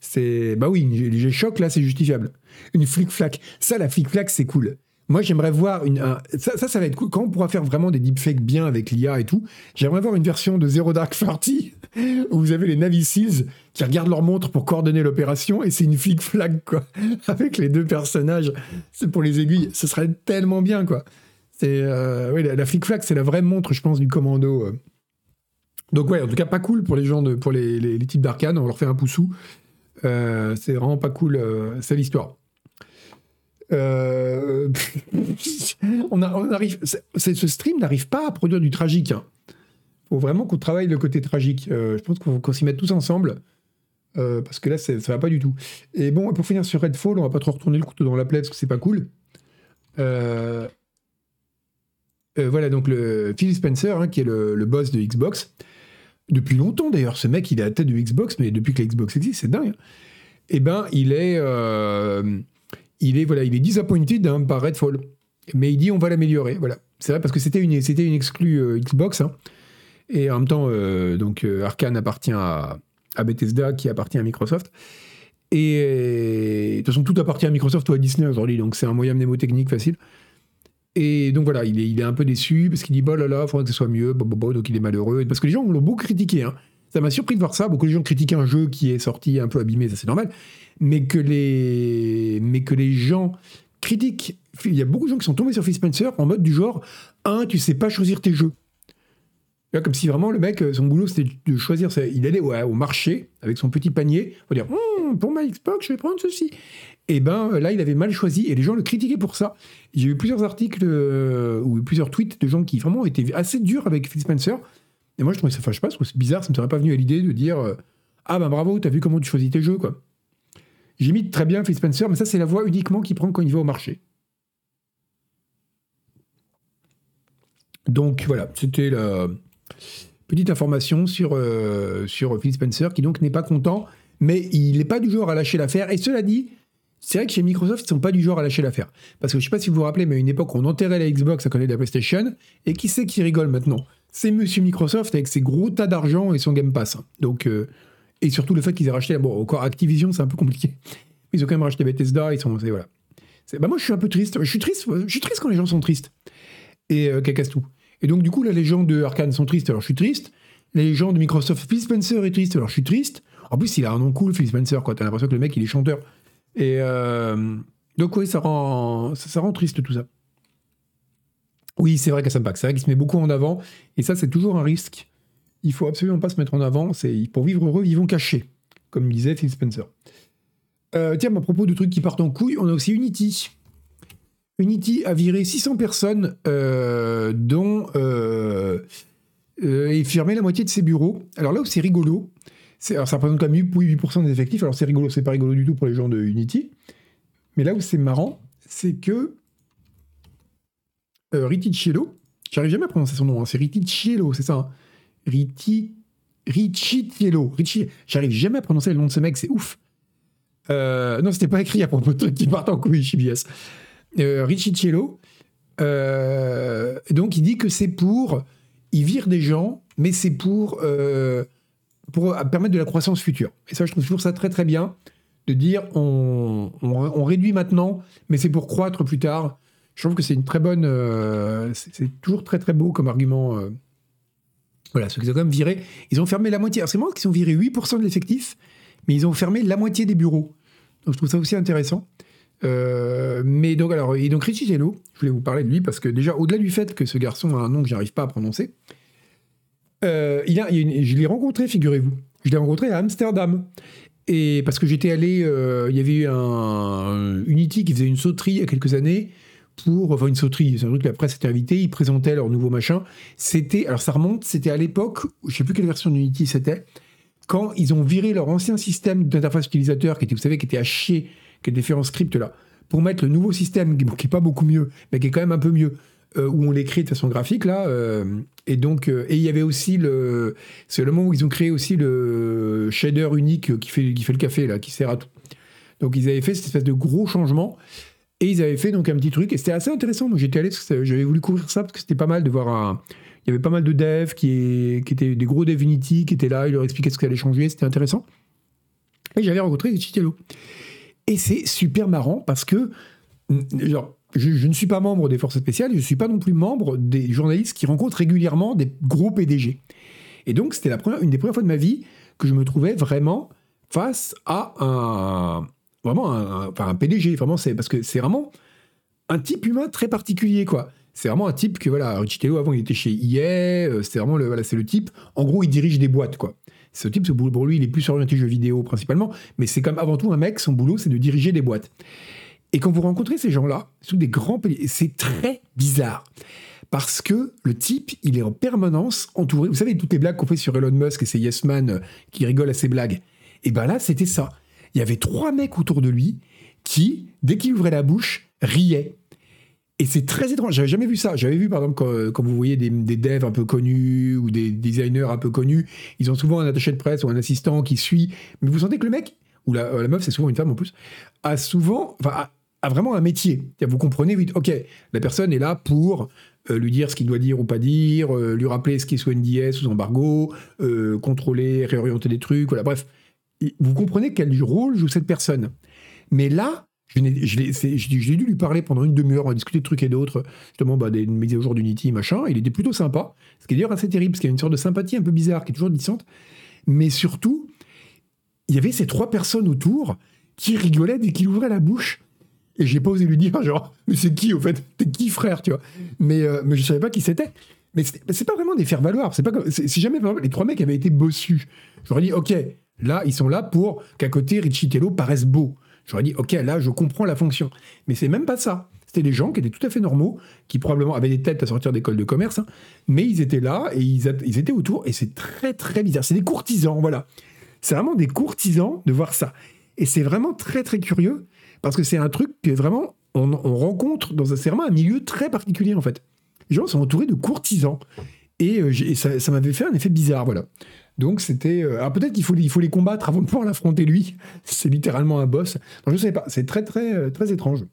C'est. Bah oui, les G-Shock, là, c'est justifiable. Une flic-flac. Ça, la flic-flac, c'est cool. Moi, j'aimerais voir une. ça, ça, va être cool. Quand on pourra faire vraiment des deepfakes bien avec l'IA et tout, j'aimerais voir une version de Zero Dark Thirty où vous avez les Navy Seals qui regardent leur montre pour coordonner l'opération et c'est une flic-flac, quoi. Avec les deux personnages. C'est pour les aiguilles. Ce serait tellement bien, quoi. Euh, la, la flic-flac, c'est la vraie montre, je pense, du commando. Euh. Donc ouais, en tout cas, pas cool pour les gens, pour les, types d'arcane. On leur fait un poussou. Euh, c'est vraiment pas cool. c'est l'histoire. on, arrive, ce stream n'arrive pas à produire du tragique. Il hein. faut vraiment qu'on travaille le côté tragique. je pense qu'on s'y mette tous ensemble. parce que là, ça va pas du tout. Et bon, pour finir sur Redfall, on va pas trop retourner le couteau dans la plaie parce que c'est pas cool. Euh, euh, voilà, donc le Phil Spencer, hein, qui est le, boss de Xbox, depuis longtemps d'ailleurs, ce mec, il est à la tête de Xbox, mais depuis que la Xbox existe, c'est dingue. Hein. Eh ben, il est, euh, il est, voilà, il est disappointed hein, par Redfall, mais il dit on va l'améliorer, voilà. C'est vrai parce que c'était une, c'était exclue euh, Xbox, et en même temps, donc Arkane appartient à, à, Bethesda, qui appartient à Microsoft. Et de toute façon, tout appartient à Microsoft ou à Disney aujourd'hui, donc c'est un moyen mnémotechnique facile. Et donc voilà, il est, un peu déçu parce qu'il dit bah là là, faudrait que ce soit mieux, donc il est malheureux. Parce que les gens l'ont beaucoup critiqué. Hein. Ça m'a surpris de voir ça. Beaucoup de gens critiquaient un jeu qui est sorti un peu abîmé, ça c'est normal. Mais que les, mais que les gens critiquent. Il y a beaucoup de gens qui sont tombés sur Phil Spencer en mode du genre un, tu sais pas choisir tes jeux. comme si vraiment le mec, son boulot, c'était de choisir. Il allait au marché avec son petit panier pour dire hum, pour ma Xbox, je vais prendre ceci. Et ben là, il avait mal choisi et les gens le critiquaient pour ça. J'ai eu plusieurs articles ou plusieurs tweets de gens qui vraiment étaient assez durs avec Phil Spencer. Et moi, je trouvais ça, enfin, je sais pas, c'est bizarre, ça me serait pas venu à l'idée de dire Ah ben bravo, t'as vu comment tu choisis tes jeux. J'imite très bien Phil Spencer, mais ça, c'est la voix uniquement qu'il prend quand il va au marché. Donc voilà, c'était la petite information sur, euh, sur Phil Spencer, qui donc n'est pas content, mais il n'est pas du genre à lâcher l'affaire. Et cela dit, c'est vrai que chez Microsoft, ils sont pas du genre à lâcher l'affaire. Parce que je sais pas si vous vous rappelez, mais à une époque, on enterrait la Xbox à côté de la PlayStation, et qui c'est qui rigole maintenant? C'est Monsieur Microsoft avec ses gros tas d'argent et son Game Pass. Donc, euh, et surtout le fait qu'ils aient racheté, bon, encore Activision, c'est un peu compliqué. Ils ont quand même racheté Bethesda, ils sont, voilà. Bah moi, je suis un peu triste. Je suis triste, je suis triste quand les gens sont tristes. Et euh, tout. Et donc, du coup, là, les gens de Arkane sont tristes, alors je suis triste. Les gens de Microsoft, Phil Spencer est triste, alors je suis triste. En plus, il a un nom cool, Phil Spencer, quoi. T'as l'impression que le mec, il est chanteur. Et euh, donc, oui, ça rend, ça, rend triste tout ça. Oui, c'est vrai qu'à Pack, c'est vrai qu'il se met beaucoup en avant. Et ça, c'est toujours un risque il faut absolument pas se mettre en avant. C'est pour vivre heureux, vivons cachés, comme disait Phil Spencer. Euh, tiens, à propos de trucs qui partent en couille, on a aussi Unity. Unity a viré 600 personnes, euh, dont euh, et fermé la moitié de ses bureaux. Alors là où c'est rigolo, alors ça représente quand même 8% des effectifs. Alors c'est rigolo, c'est pas rigolo du tout pour les gens de Unity. Mais là où c'est marrant, c'est que euh, Riticello, j'arrive jamais à prononcer son nom, hein, c'est Riticello, c'est ça. Hein. Riti. Richie, j'arrive jamais à prononcer le nom de ce mec, c'est ouf. Euh, non, c'était pas écrit à propos de trucs qui partent en couille, CBS. Euh, Richitiello. Euh, donc, il dit que c'est pour. Il vire des gens, mais c'est pour, euh, pour permettre de la croissance future. Et ça, je trouve toujours ça très très bien de dire on, on, réduit maintenant, mais c'est pour croître plus tard. Je trouve que c'est une très bonne. c'est toujours très très beau comme argument voilà, ceux qui ont quand même viré, ils ont fermé la moitié. C'est moi qu'ils ont viré 8% de l'effectif, mais ils ont fermé la moitié des bureaux. Donc je trouve ça aussi intéressant. Euh, mais donc, alors, et donc Richie je voulais vous parler de lui parce que déjà, au-delà du fait que ce garçon a un nom que j'arrive pas à prononcer, euh, il je l'ai rencontré, figurez-vous. Je l'ai rencontré à Amsterdam. Et parce que j'étais allé, euh, il y avait eu un Unity qui faisait une sauterie il y a quelques années pour, enfin une sauterie, c'est un truc que la presse était invitée, ils présentaient leur nouveau machin. C'était, alors ça remonte, c'était à l'époque, je sais plus quelle version d'Unity c'était, quand ils ont viré leur ancien système d'interface utilisateur qui était, vous savez, qui était à chier, qui était fait en script là, pour mettre le nouveau système qui, n'est pas beaucoup mieux, mais qui est quand même un peu mieux, euh, où on l'écrit de façon graphique là. Et donc, euh, et il y avait aussi le, c'est le moment où ils ont créé aussi le shader unique qui fait, qui fait le café là, qui sert à tout. Donc ils avaient fait cette espèce de gros changement. Et ils avaient fait donc un petit truc, et c'était assez intéressant. Moi, j'étais allé, j'avais voulu couvrir ça parce que c'était pas mal de voir. Il y avait pas mal de devs qui, étaient des gros devs Unity qui étaient là, ils leur expliquaient ce qui allait changer, c'était intéressant. Et j'avais rencontré Chitello. Et c'est super marrant parce que, genre, je, ne suis pas membre des forces spéciales, je ne suis pas non plus membre des journalistes qui rencontrent régulièrement des gros PDG. Et donc, c'était une des premières fois de ma vie que je me trouvais vraiment face à un, vraiment enfin un PDG, vraiment, parce que c'est vraiment un type humain très particulier, quoi. C'est vraiment un type que, voilà, Richie Tello, avant, il était chez EA, euh, c'est vraiment le, voilà, le type, en gros, il dirige des boîtes, quoi. Ce type, ce boulot, pour lui, il est plus orienté jeux vidéo principalement, mais c'est comme avant tout un mec, son boulot, c'est de diriger des boîtes. Et quand vous rencontrez ces gens-là, sous des grands c'est très bizarre. Parce que le type, il est en permanence entouré. Vous savez, toutes les blagues qu'on fait sur Elon Musk et ses yes man euh, qui rigolent à ses blagues. Et ben là, c'était ça il y avait trois mecs autour de lui qui, dès qu'il ouvrait la bouche, riaient. Et c'est très étrange, j'avais jamais vu ça. J'avais vu par exemple quand, vous voyez des, devs un peu connus ou des designers un peu connus, ils ont souvent un attaché de presse ou un assistant qui suit. Mais vous sentez que le mec, ou la, meuf, c'est souvent une femme en plus, a souvent, enfin, vraiment un métier. Vous comprenez vite, ok, la personne est là pour euh, lui dire ce qu'il doit dire ou pas dire, euh, lui rappeler ce qui est sous NDS, sous embargo, euh, contrôler, réorienter des trucs, voilà, bref vous comprenez quel rôle joue cette personne. Mais là, je l'ai dû lui parler pendant une demi-heure, on a discuté de trucs et d'autres, justement bah, des mises à jour d'Unity, machin. Il était plutôt sympa, ce qui est d'ailleurs assez terrible, parce qu'il y a une sorte de sympathie un peu bizarre qui est toujours distante. Mais surtout, il y avait ces trois personnes autour qui rigolaient dès qu'il ouvrait la bouche. Et j'ai pas osé lui dire, genre, mais c'est qui au fait? T'es qui frère, tu vois? Mais, euh, mais je savais pas qui c'était. Mais c'est pas vraiment des faire-valoir. C'est pas c'est jamais les trois mecs avaient été bossus. J'aurais dit, ok, là, ils sont là pour qu'à côté, Richie Tello paraisse beau. J'aurais dit, ok, là, je comprends la fonction. Mais c'est même pas ça. C'était des gens qui étaient tout à fait normaux, qui probablement avaient des têtes à sortir d'école de commerce, hein. mais ils étaient là et ils, ils étaient autour, et c'est très très bizarre. C'est des courtisans, voilà. C'est vraiment des courtisans de voir ça. Et c'est vraiment très très curieux, parce que c'est un truc que vraiment on, rencontre dans un, c'est vraiment un milieu très particulier en fait. Les gens sont entourés de courtisans. Et, euh, ça, m'avait fait un effet bizarre, voilà. Donc c'était. Euh, alors peut-être qu'il faut, il faut les combattre avant de pouvoir l'affronter lui. C'est littéralement un boss. je ne sais pas. C'est très très euh, très étrange.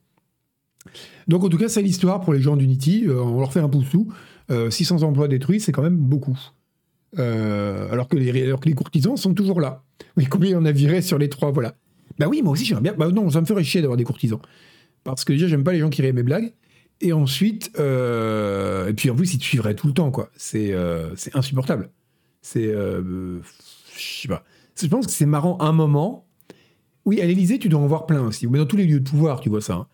Donc en tout cas, c'est l'histoire pour les gens d'Unity. on leur fait un pouce tout. 600 emplois détruits, c'est quand même beaucoup. alors, que les, alors que les courtisans sont toujours là. Oui, combien on a viré sur les trois, voilà. Bah oui, moi aussi j'aime bien. Bah non, ça me ferait chier d'avoir des courtisans. Parce que déjà, j'aime pas les gens qui rient mes blagues. Et ensuite, euh, et puis en plus, ils te suivraient tout le temps, quoi. C'est euh, insupportable. C'est. Euh, je sais pas. Je pense que c'est marrant un moment. Oui, à l'Elysée, tu dois en voir plein aussi. Mais dans tous les lieux de pouvoir, tu vois ça. Hein.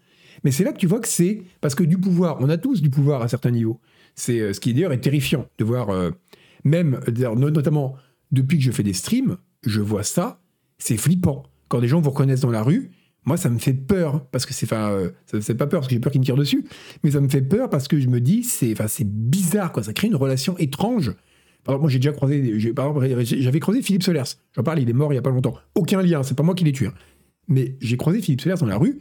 Mais c'est là que tu vois que c'est. Parce que du pouvoir, on a tous du pouvoir à certains niveaux. C'est ce qui d'ailleurs est terrifiant de voir. même, notamment depuis que je fais des streams, je vois ça. C'est flippant. Quand des gens vous reconnaissent dans la rue moi, ça me fait peur, parce que c'est, enfin, euh, pas peur parce que j'ai peur qu'ils me tirent dessus, mais ça me fait peur parce que je me dis, c'est, enfin, bizarre, quoi. Ça crée une relation étrange. Par exemple, moi, j'ai déjà croisé, j'avais croisé Philippe Solers. J'en parle, il est mort il y a pas longtemps. Aucun lien, c'est pas moi qui l'ai tué. Hein. Mais j'ai croisé Philippe Solers dans la rue.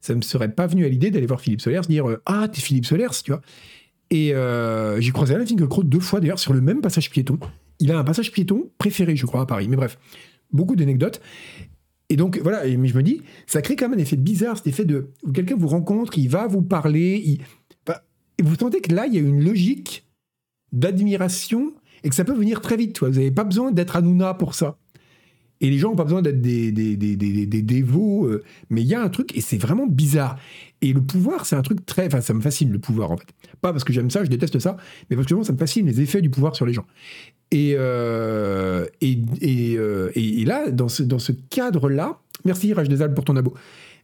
Ça me serait pas venu à l'idée d'aller voir Philippe Solers, dire euh, ah t'es Philippe Solers, tu vois. Et euh, j'ai croisé Alain Finkielkraut deux fois d'ailleurs sur le même passage piéton. Il a un passage piéton préféré, je crois, à Paris. Mais bref, beaucoup d'anecdotes. Et donc, voilà, mais je me dis, ça crée quand même un effet bizarre, cet effet de quelqu'un vous rencontre, il va vous parler, et vous sentez que là, il y a une logique d'admiration et que ça peut venir très vite. Vous n'avez pas besoin d'être Hanouna pour ça. Et les gens n'ont pas besoin d'être des, des, des, des, dévots, euh, mais il y a un truc, et c'est vraiment bizarre. Et le pouvoir, c'est un truc très. Enfin, ça me fascine, le pouvoir, en fait. Pas parce que j'aime ça, je déteste ça, mais parce que ça me fascine les effets du pouvoir sur les gens. Euh, et, et, euh, et, et, là, dans ce, dans ce cadre-là, merci Raj Desal pour ton abo,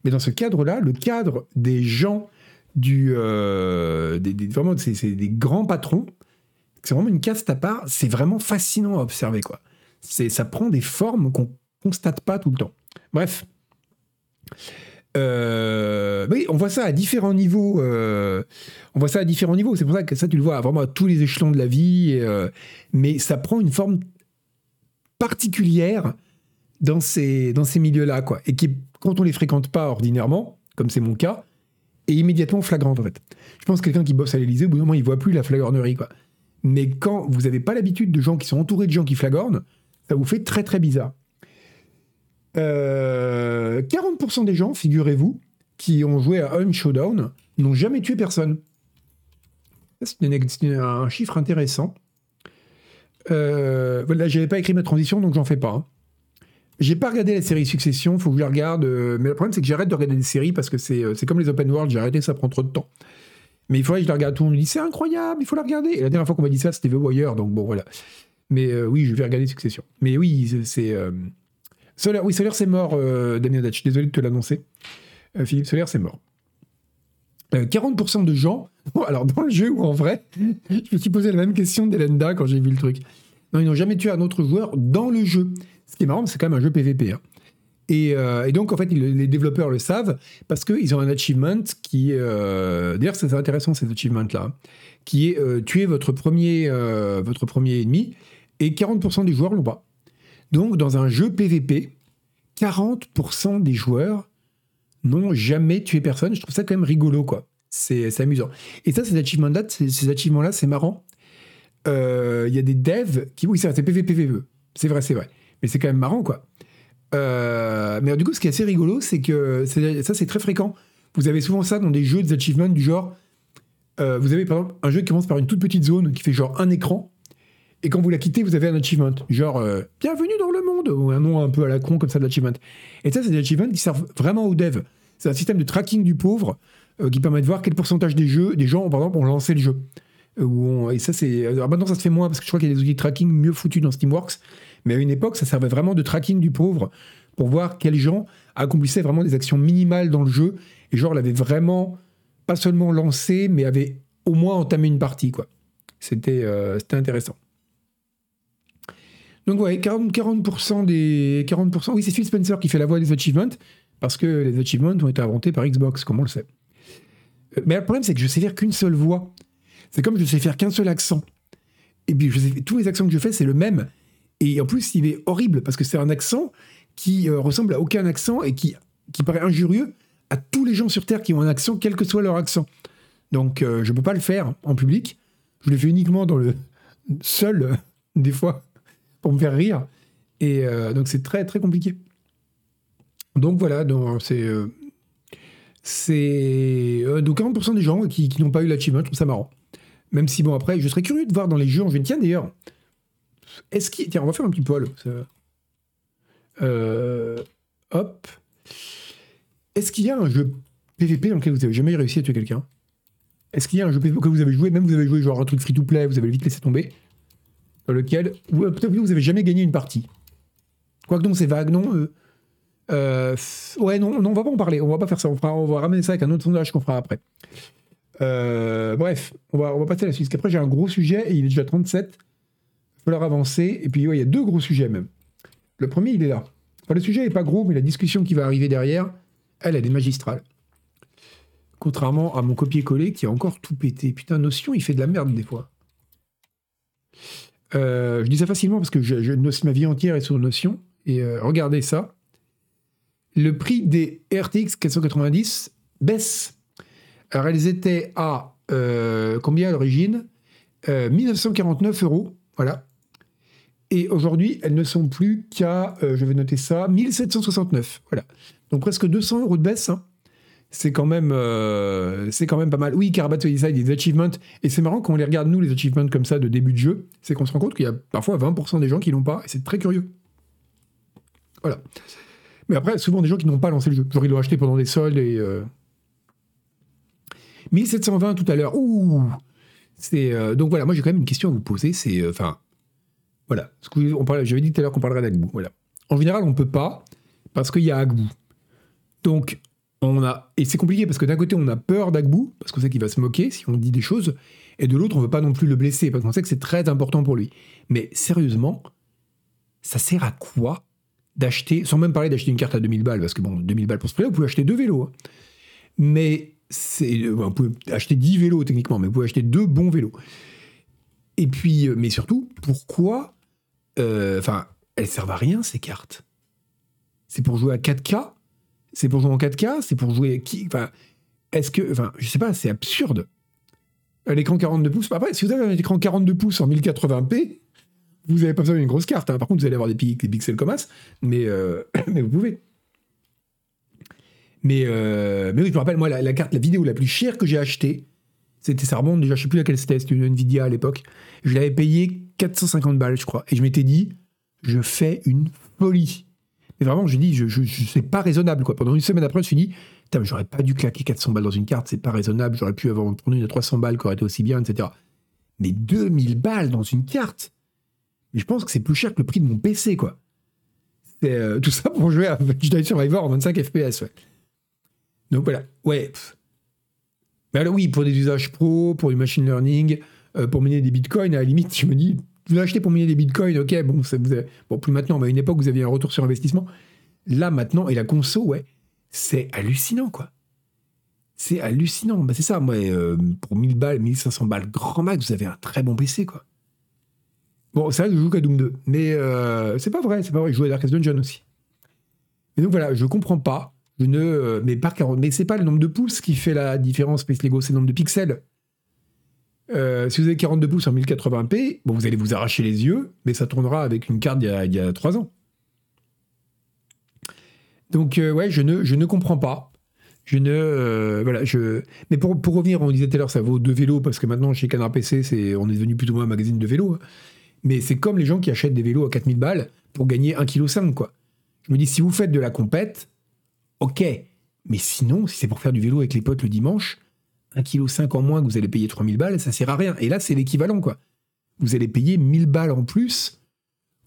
mais dans ce cadre-là, le cadre des gens, du, des, vraiment, c'est des grands patrons, c'est vraiment une caste à part, c'est vraiment fascinant à observer. quoi. Ça prend des formes qu'on constate pas tout le temps. Bref. Euh, oui, on voit ça à différents niveaux. Euh, on voit ça à différents niveaux. C'est pour ça que ça, tu le vois vraiment à tous les échelons de la vie. Euh, mais ça prend une forme particulière dans ces, dans ces milieux-là, quoi. Et qui, quand on les fréquente pas ordinairement, comme c'est mon cas, est immédiatement flagrante, en fait. Je pense que quelqu'un qui bosse à l'Élysée, au bout d'un moment, il voit plus la flagornerie, quoi. Mais quand vous n'avez pas l'habitude de gens qui sont entourés de gens qui flagornent, ça vous fait très très bizarre. 40% euh, des gens, figurez-vous, qui ont joué à Un Showdown n'ont jamais tué personne. C'est un chiffre intéressant. Euh, j'avais pas écrit ma transition, donc j'en fais pas. Hein. J'ai pas regardé la série Succession, faut que je la regarde. Euh, mais le problème, c'est que j'arrête de regarder des séries parce que c'est comme les open world, j'ai arrêté, ça prend trop de temps. Mais il faudrait que je la regarde. Tout le monde me dit c'est incroyable, il faut la regarder. Et la dernière fois qu'on m'a dit ça, c'était The Wire, donc bon, voilà. Mais oui, je vais regarder Succession. Mais oui, c'est. Solaire, oui, Solaire, c'est mort, euh, Damien Datch. Désolé de te l'annoncer. Euh, Philippe Solaire, c'est mort. 40% euh, de gens, alors dans le jeu ou en vrai, je me suis posé la même question d'Elenda quand j'ai vu le truc. Non, ils n'ont jamais tué un autre joueur dans le jeu. Ce qui est marrant, c'est quand même un jeu PVP. Hein. Et, donc, en fait, les développeurs le savent parce qu'ils ont un achievement qui est. D'ailleurs, c'est intéressant, ces achievements-là. Hein, qui est tuer votre premier, votre premier ennemi. Et 40% des joueurs l'ont pas. Donc, dans un jeu PVP, 40% des joueurs n'ont jamais tué personne. Je trouve ça quand même rigolo, quoi. C'est amusant. Et ça, ces achievements-là, ces, achievements-là, c'est marrant. Euh, il y a des devs qui. Oui, c'est PVPVE. C'est vrai, c'est vrai. Mais c'est quand même marrant, quoi. Euh, mais du coup, ce qui est assez rigolo, c'est que ça, c'est très fréquent. Vous avez souvent ça dans des jeux des achievements du genre. Euh, vous avez par exemple un jeu qui commence par une toute petite zone qui fait genre un écran et quand vous la quittez, vous avez un achievement, genre euh, Bienvenue dans le monde, ou un nom un peu à la con comme ça d'achievement. Et ça, c'est des achievements qui servent vraiment aux devs. C'est un système de tracking du pauvre euh, qui permet de voir quel pourcentage des jeux, des gens, par exemple, ont lancé le jeu. Euh, et ça, c'est. Alors maintenant, ça se fait moins parce que je crois qu'il y a des outils de tracking mieux foutus dans Steamworks. Mais à une époque, ça servait vraiment de tracking du pauvre pour voir quels gens accomplissaient vraiment des actions minimales dans le jeu et genre l'avaient vraiment pas seulement lancé, mais avaient au moins entamé une partie, quoi. C'était intéressant. Donc ouais, 40%, 40 des 40%. Oui, c'est Phil Spencer qui fait la voix des achievements parce que les achievements ont été inventés par Xbox, comme on le sait. Euh, mais le problème, c'est que je sais faire qu'une seule voix. C'est comme je sais faire qu'un seul accent. Et puis, tous les accents que je fais, c'est le même. Et en plus, il est horrible parce que c'est un accent qui euh, ressemble à aucun accent et qui, qui paraît injurieux à tous les gens sur Terre qui ont un accent, quel que soit leur accent. Donc, euh, je ne peux pas le faire en public. Je le fais uniquement dans le seul, des fois pour me faire rire. Et euh, donc c'est très très compliqué. Donc voilà, c'est euh, c'est euh, donc 40% des gens qui, n'ont pas eu l'achievement, je trouve ça marrant. Même si bon après, je serais curieux de voir dans les jeux en jeu. Tiens d'ailleurs, est-ce qu'il tiens on va faire un petit poil. hop. Est-ce qu'il y a un jeu PVP dans lequel vous avez jamais réussi à tuer quelqu'un? Est-ce qu'il y a un jeu PVP que vous avez joué, même vous avez joué genre un truc free to play, vous avez vite laissé tomber? Dans lequel peut-être vous n'avez jamais gagné une partie. Quoique non, c'est vague, non euh, euh, Ouais, non, non, on va pas en parler, on va pas faire ça, on, va ramener ça avec un autre sondage qu'on fera après. Euh, bref, on va, passer à la suite, parce qu'après j'ai un gros sujet, et il est déjà 37, il va falloir avancer, et puis il y a deux gros sujets même. Le premier, il est là. le sujet n'est pas gros, mais la discussion qui va arriver derrière, elle, elle est magistrale. Contrairement à mon copier-coller qui a encore tout pété. Putain, Notion, il fait de la merde des fois. Euh, je dis ça facilement parce que je, ma vie entière est sur Notion. Et euh, regardez ça. Le prix des RTX 490 baisse. Alors elles étaient à euh, combien à l'origine? 1949 euros. Voilà. Et aujourd'hui, elles ne sont plus qu'à, je vais noter ça, 1769. Voilà. Donc presque 200 euros de baisse. Hein c'est quand même euh, c'est quand même pas mal. Oui, Carabat dit ça, il y a des achievements et c'est marrant quand on les regarde nous les achievements comme ça de début de jeu, c'est qu'on se rend compte qu'il y a parfois 20% des gens qui l'ont pas et c'est très curieux. Voilà. Mais après souvent des gens qui n'ont pas lancé le jeu, genre ils l'ont acheté pendant des soldes et 1720 euh, tout à l'heure. Ouh. C'est euh, donc voilà, moi j'ai quand même une question à vous poser, c'est enfin voilà, ce j'avais dit tout à l'heure qu'on parlerait d'Agbu, voilà. En général, on peut pas parce qu'il y a Agbu. Donc on a et c'est compliqué parce que d'un côté on a peur d'Agbou parce qu'on sait qu'il va se moquer si on dit des choses et de l'autre on veut pas non plus le blesser parce qu'on sait que c'est très important pour lui. Mais sérieusement, ça sert à quoi d'acheter sans même parler d'acheter une carte à 2000 balles parce que bon 2000 balles pour ce prix-là vous pouvez acheter deux vélos. Hein. Mais c'est euh, vous pouvez acheter 10 vélos techniquement mais vous pouvez acheter deux bons vélos. Et puis euh, mais surtout pourquoi euh, enfin elles servent à rien ces cartes? C'est pour jouer à 4K c'est pour jouer en 4K C'est pour jouer qui Enfin, est-ce que. Enfin, je sais pas, c'est absurde. L'écran 42 pouces. Après, si vous avez un écran 42 pouces en 1080p, vous n'avez pas besoin d'une grosse carte. Hein. Par contre, vous allez avoir des, pixels comme as, mais, euh, mais vous pouvez. Mais, euh, mais oui, je me rappelle, moi, la, carte, la vidéo la plus chère que j'ai achetée, c'était, ça remonte déjà, je sais plus laquelle c'était, c'était une Nvidia à l'époque. Je l'avais payé 450 balles, je crois. Et je m'étais dit, je fais une folie. Et vraiment, je dis, c'est pas raisonnable, quoi. Pendant une semaine après, je me suis dit, j'aurais pas dû claquer 400 balles dans une carte, c'est pas raisonnable, j'aurais pu avoir prendre une à 300 balles qui aurait été aussi bien, etc. Mais 2000 balles dans une carte? Mais je pense que c'est plus cher que le prix de mon PC, quoi. C'est euh, tout ça pour jouer à Jedi Survivor en 25 FPS. Donc voilà, ouais. Mais alors oui, pour des usages pro, pour du machine learning, euh, pour miner des bitcoins, à la limite, je me dis, vous achetez pour miner des bitcoins, ok, bon, plus maintenant, mais à une époque, vous aviez un retour sur investissement. Là, maintenant, et la conso, ouais, c'est hallucinant, quoi. C'est hallucinant. Bah, c'est ça, moi, euh, pour 1000 balles, 1500 balles, grand max, vous avez un très bon PC, quoi. Bon, c'est vrai que je joue qu'à Doom 2, mais euh, c'est pas vrai, c'est pas vrai, je joue à Darkest Dungeon aussi. Et donc voilà, je comprends pas, je ne, euh, mais par mais c'est pas le nombre de pouces qui fait la différence, Space Lego, c'est le nombre de pixels. Euh, si vous avez 42 pouces en 1080p, bon, vous allez vous arracher les yeux, mais ça tournera avec une carte d'il y a, 3 ans. Donc, euh, ouais, je ne, je ne comprends pas. Je ne. Euh, voilà, je. Mais pour, pour revenir, on disait tout à l'heure, ça vaut deux vélos, parce que maintenant, chez Canard PC, c'est, on est devenu plus ou moins un magazine de vélos. Hein. Mais c'est comme les gens qui achètent des vélos à 4000 balles pour gagner 1,5 kg, quoi. Je me dis, si vous faites de la compète, ok. Mais sinon, si c'est pour faire du vélo avec les potes le dimanche, 1,5 kg en moins que vous allez payer 3000 balles, ça sert à rien. Et là, c'est l'équivalent, quoi. Vous allez payer 1000 balles en plus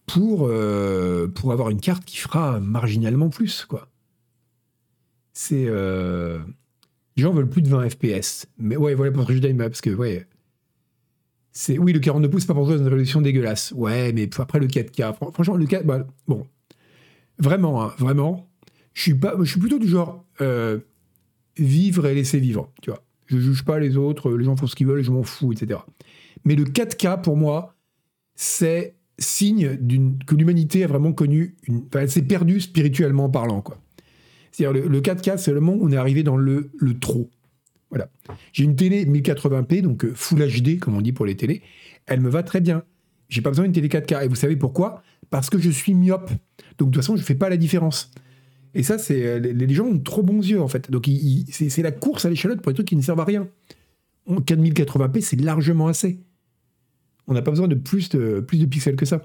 pour, euh, pour avoir une carte qui fera marginalement plus, quoi. C'est. Euh... Les gens veulent plus de 20 FPS. Mais ouais, voilà pour Maps, parce que, ouais. C'est oui, le 42 pouces, c'est pas pour toi une résolution dégueulasse. Ouais, mais après le 4K, franchement, le 4, bah, bon, vraiment, hein, vraiment, je suis pas, je suis plutôt du genre euh, vivre et laisser vivre, tu vois. Je juge pas les autres, les gens font ce qu'ils veulent, je m'en fous, etc. Mais le 4K pour moi, c'est signe que l'humanité a vraiment connu une, elle s'est perdue spirituellement parlant, quoi. C'est-à-dire le, 4K, c'est le moment où on est arrivé dans le, le trop. Voilà. J'ai une télé 1080p, donc euh, Full HD, comme on dit pour les télés. Elle me va très bien. J'ai pas besoin d'une télé 4K. Et vous savez pourquoi? Parce que je suis myope. Donc de toute façon, je fais pas la différence. Et ça, c'est euh, les, gens ont trop bons yeux en fait. Donc c'est la course à l'échalote pour les trucs qui ne servent à rien. 4080p, c'est largement assez. On n'a pas besoin de plus, de pixels que ça.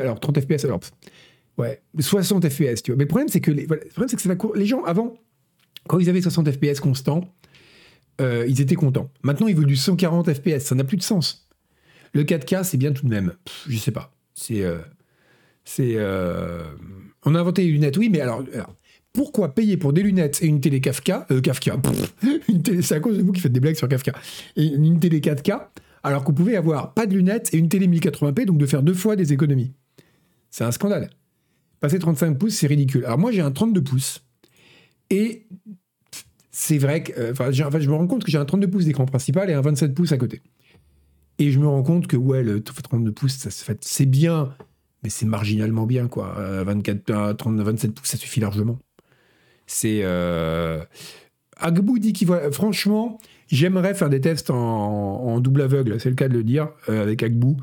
alors 30 fps, alors ouais, 60 fps, tu vois. Mais le problème, c'est que les, c'est que la les gens avant, quand ils avaient 60 fps constants, euh, ils étaient contents. Maintenant, ils veulent du 140 FPS, ça n'a plus de sens. Le 4K, c'est bien tout de même. Je je sais pas. C'est. Euh, c'est. Euh, on a inventé les lunettes, oui, mais alors, pourquoi payer pour des lunettes et une télé Kafka Kafka. une télé, c'est à cause de vous qui faites des blagues sur Kafka. Et une télé 4K, alors que vous pouvez avoir pas de lunettes et une télé 1080p, donc de faire deux fois des économies. C'est un scandale. Passer 35 pouces, c'est ridicule. Alors moi, j'ai un 32 pouces. Et c'est vrai que euh, enfin, je me rends compte que j'ai un 32 pouces d'écran principal et un 27 pouces à côté. Et je me rends compte que ouais, le 32 pouces, ça, c'est bien, mais c'est marginalement bien quoi. 24, 30, 27 pouces, ça suffit largement. C'est euh... Agbou dit qu'il voit. Franchement, j'aimerais faire des tests en, double aveugle, c'est le cas de le dire euh, avec Agbou,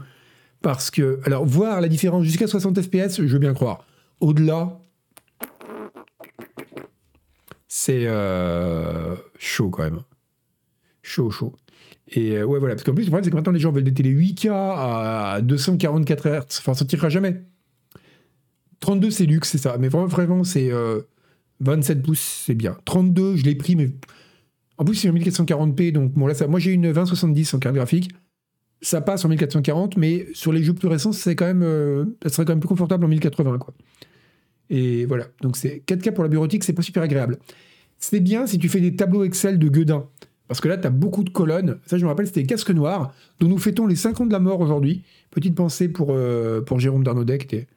parce que alors voir la différence jusqu'à 60 fps, je veux bien croire. Au-delà, c'est euh, chaud quand même. Chaud, chaud. Et euh, ouais, voilà. Parce qu'en plus, le problème, c'est que maintenant, les gens veulent des télé 8K à 244 Hz. Enfin, ça tirera jamais. 32, c'est luxe, c'est ça. Mais vraiment, vraiment c'est 27 euh, pouces, c'est bien. 32, je l'ai pris, mais en plus, c'est en 1440p. Donc, bon, là, ça... moi, j'ai une 2070 en carte graphique. Ça passe en 1440, mais sur les jeux plus récents, c'est quand même, ça serait quand même plus confortable en 1080, quoi. Et voilà. Donc, c'est 4K pour la bureautique, c'est pas super agréable. C'est bien si tu fais des tableaux Excel de gueudin. Parce que là, tu as beaucoup de colonnes. Ça, je me rappelle, c'était Casque Noir, dont nous fêtons les 5 ans de la mort aujourd'hui. Petite pensée pour, euh, pour Jérôme Darnaudet, qui était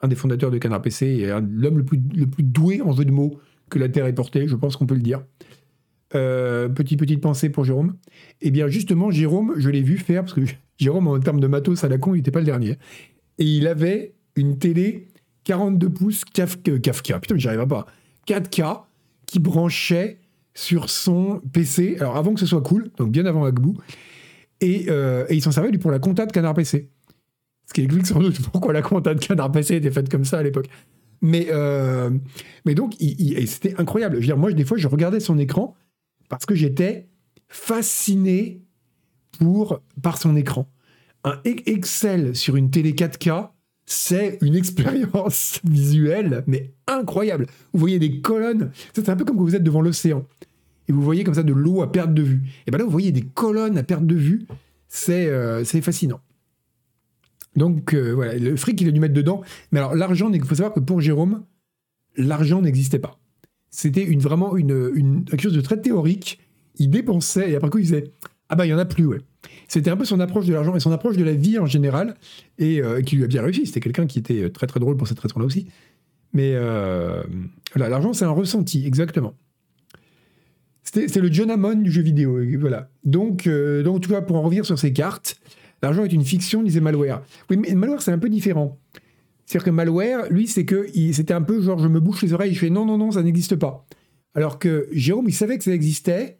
un des fondateurs de Canard PC et l'homme le plus, le plus doué en jeu de mots que la Terre ait porté, je pense qu'on peut le dire. Euh, petite, petite pensée pour Jérôme. Et eh bien, justement, Jérôme, je l'ai vu faire, parce que Jérôme, en termes de matos à la con, il n'était pas le dernier. Et il avait une télé 42 pouces Kafka. Kafka putain, j'y arriverai pas. 4K qui branchait sur son PC, alors avant que ce soit cool, donc bien avant Agbou, et, euh, et il s'en servait pour la compta de Canard PC. Ce qui explique sans doute pourquoi la compta de Canard PC était faite comme ça à l'époque. Mais, euh, mais donc, c'était incroyable. Je veux dire, moi, des fois, je regardais son écran parce que j'étais fasciné pour, par son écran. Un Excel sur une télé 4K, c'est une expérience visuelle, mais incroyable. Vous voyez des colonnes, c'est un peu comme quand vous êtes devant l'océan, et vous voyez comme ça de l'eau à perte de vue. Et bien là, vous voyez des colonnes à perte de vue, c'est euh, fascinant. Donc euh, voilà, le fric, il a dû mettre dedans. Mais alors, l'argent, il faut savoir que pour Jérôme, l'argent n'existait pas. C'était une, vraiment une, une, quelque chose de très théorique. Il dépensait, et après coup, il disait Ah bah, il y en a plus, ouais. C'était un peu son approche de l'argent et son approche de la vie en général, et euh, qui lui a bien réussi. C'était quelqu'un qui était très très drôle pour cette raison-là aussi. Mais euh, l'argent, c'est un ressenti, exactement. C'est le John Hammond du jeu vidéo. Voilà. Donc, euh, donc, tu vois, pour en revenir sur ces cartes, l'argent est une fiction, disait Malware. Oui, mais Malware, c'est un peu différent. C'est-à-dire que Malware, lui, c'est que c'était un peu genre, je me bouche les oreilles, je fais non, non, non, ça n'existe pas. Alors que Jérôme, il savait que ça existait,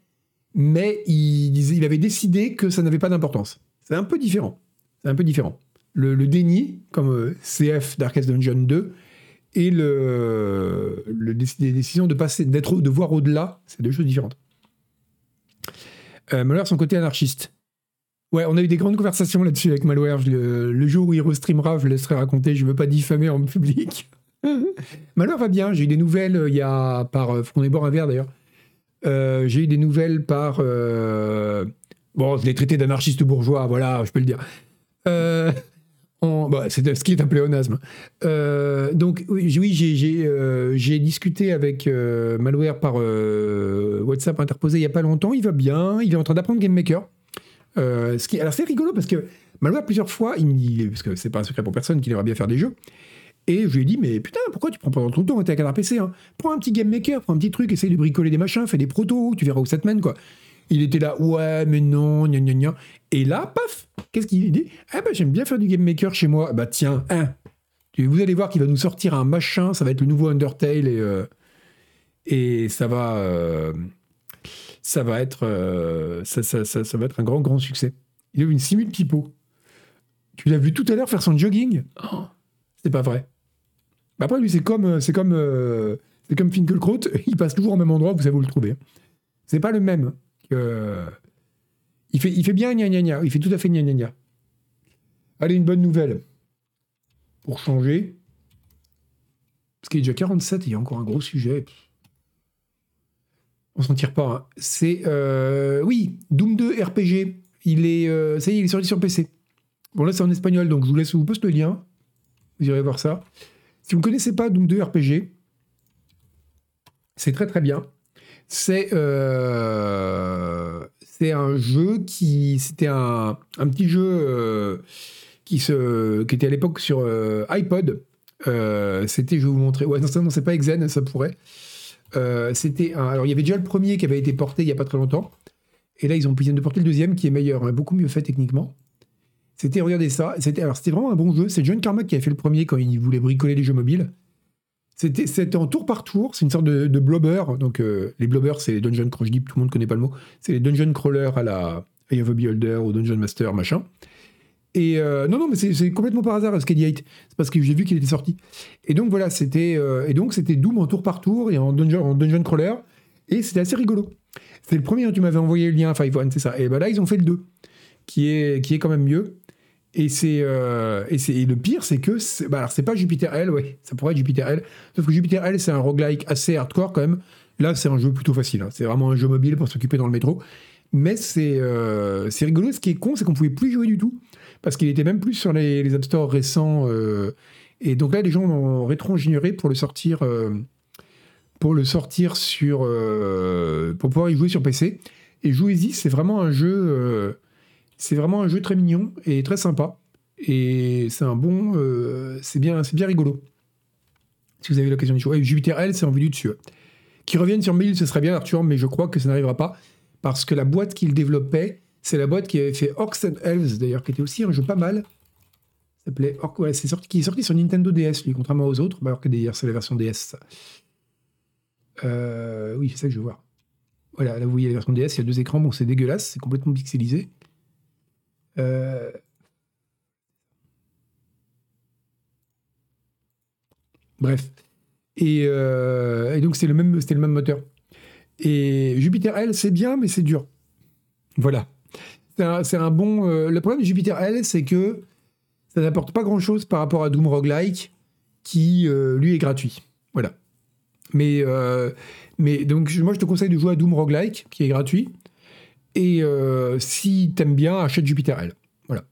mais il, il avait décidé que ça n'avait pas d'importance. C'est un peu différent. C'est un peu différent. Le, déni, comme euh, CF Darkest Dungeon 2, et le, le les décisions de passer, d'être, de voir au-delà, c'est deux choses différentes. Euh, Malware, son côté anarchiste. Ouais, on a eu des grandes conversations là-dessus avec Malware. Le, jour où il restreamera, je laisserai raconter. Je ne veux pas diffamer en public. Malware va bien. J'ai eu des nouvelles euh, il y a par. Faut qu'on ait boire un verre d'ailleurs. Euh, j'ai eu des nouvelles par. Euh, bon, je l'ai traité d'anarchiste bourgeois, voilà, je peux le dire. Euh, bah, c'est ce qui est un pléonasme. donc, oui, j'ai discuté avec Malware par WhatsApp interposé il n'y a pas longtemps. Il va bien, il est en train d'apprendre Game Maker. ce alors c'est rigolo parce que Malwa plusieurs fois, il me dit, parce que c'est pas un secret pour personne qu'il aimerait bien faire des jeux, et je lui ai dit, mais putain, pourquoi tu prends pas tout le temps, t'es à canard PC, hein Prends un petit game maker, prends un petit truc, essaye de bricoler des machins, fais des protos, tu verras où ça te mène, quoi. Il était là, ouais, mais non, gna gna gna. Et là, paf, qu'est-ce qu'il dit? Ah bah j'aime bien faire du game maker chez moi. Bah tiens, hein, vous allez voir qu'il va nous sortir un machin, ça va être le nouveau Undertale et, euh, et ça va, euh, ça va être, euh, ça, ça, ça, va être un grand grand succès. Il a eu une simule typo. Tu l'as vu tout à l'heure faire son jogging? Oh, C'est pas vrai. Bah après lui c'est comme c'est comme c'est comme Finkelkraut, il passe toujours au même endroit, vous savez où le trouver. C'est pas le même. Il fait il fait bien gna gna gna, il fait tout à fait gna gna gna. Allez une bonne nouvelle pour changer. Parce qu'il est déjà 47, il y a encore un gros sujet. On s'en tire pas. Hein. C'est. Euh, oui, Doom 2 RPG. Il est. Euh, ça y est, il est sorti sur PC. Bon, là, c'est en espagnol, donc je vous laisse, vous poste le lien. Vous irez voir ça. Si vous ne connaissez pas Doom 2 RPG, c'est très très bien. C'est euh, c'est un jeu qui. C'était un, un, petit jeu qui, se, qui était à l'époque sur euh, iPod. Euh, c'était, je vais vous montrer. Ouais, non, non c'est pas Exen, ça pourrait. Euh, c'était alors il y avait déjà le premier qui avait été porté il y a pas très longtemps. Et là, ils ont de porter le deuxième qui est meilleur, hein, beaucoup mieux fait techniquement. C'était, regardez ça, c'était, alors c'était vraiment un bon jeu. C'est John Carmack qui avait fait le premier quand il voulait bricoler les jeux mobiles. C'était, c'était en tour par tour, c'est une sorte de, blobber. Donc, les blobbers, c'est les dungeon crawlers, tout le monde connaît pas le mot. C'est les dungeon crawlers à la of a Beholder ou Dungeon Master, machin. Et euh, non, non, mais c'est complètement par hasard, Skady 8. C'est parce que j'ai vu qu'il était sorti. Et donc voilà, c'était euh, et donc c'était Doom en tour par tour et en dungeon, en dungeon crawler. Et c'était assez rigolo. C'est le premier, hein, tu m'avais envoyé le lien, Five One, c'est ça. Et ben là, ils ont fait le 2, qui est, qui est quand même mieux. Et c'est euh, et, le pire, c'est que c'est, bah pas Jupiter L, ouais, ça pourrait être Jupiter L. Sauf que Jupiter L, c'est un roguelike assez hardcore quand même. Là, c'est un jeu plutôt facile. Hein. C'est vraiment un jeu mobile pour s'occuper dans le métro. Mais c'est c'est rigolo. Ce qui est con, c'est qu'on pouvait plus jouer du tout parce qu'il était même plus sur les, App Store récents. Euh, et donc là, les gens ont rétro-ingénieré pour le sortir, euh, pour le sortir sur, euh, pour pouvoir y jouer sur PC. Et jouez-y, c'est vraiment un jeu, c'est vraiment un jeu très mignon et très sympa. Et c'est un bon, c'est bien, bien rigolo. Si vous avez l'occasion de jouer, Jupiter L, c'est en vue dessus. Qui reviennent sur 1000, ce serait bien, Arthur, mais je crois que ça n'arrivera pas parce que la boîte qu'il développait c'est la boîte qui avait fait Orcs and Elves, d'ailleurs, qui était aussi un jeu pas mal. S'appelait Orc, ouais, c'est sorti, sorti sur Nintendo DS, lui, contrairement aux autres. Bah, alors que d'ailleurs, c'est la version DS. Euh, oui, c'est ça que je veux voir. Voilà, là, vous voyez la version DS, il y a deux écrans. Bon, c'est dégueulasse, c'est complètement pixelisé. Euh, bref. Euh, et, donc, c'est le même, le même moteur. Et Jupiter L, c'est bien, mais c'est dur. Voilà c'est un, bon. Euh, le problème de Jupiter L, c'est que ça n'apporte pas grand chose par rapport à Doom Roguelike, qui lui est gratuit. Voilà. Mais, mais donc, moi, je te conseille de jouer à Doom Roguelike, qui est gratuit. Et si t'aimes bien, achète Jupiter L. Voilà.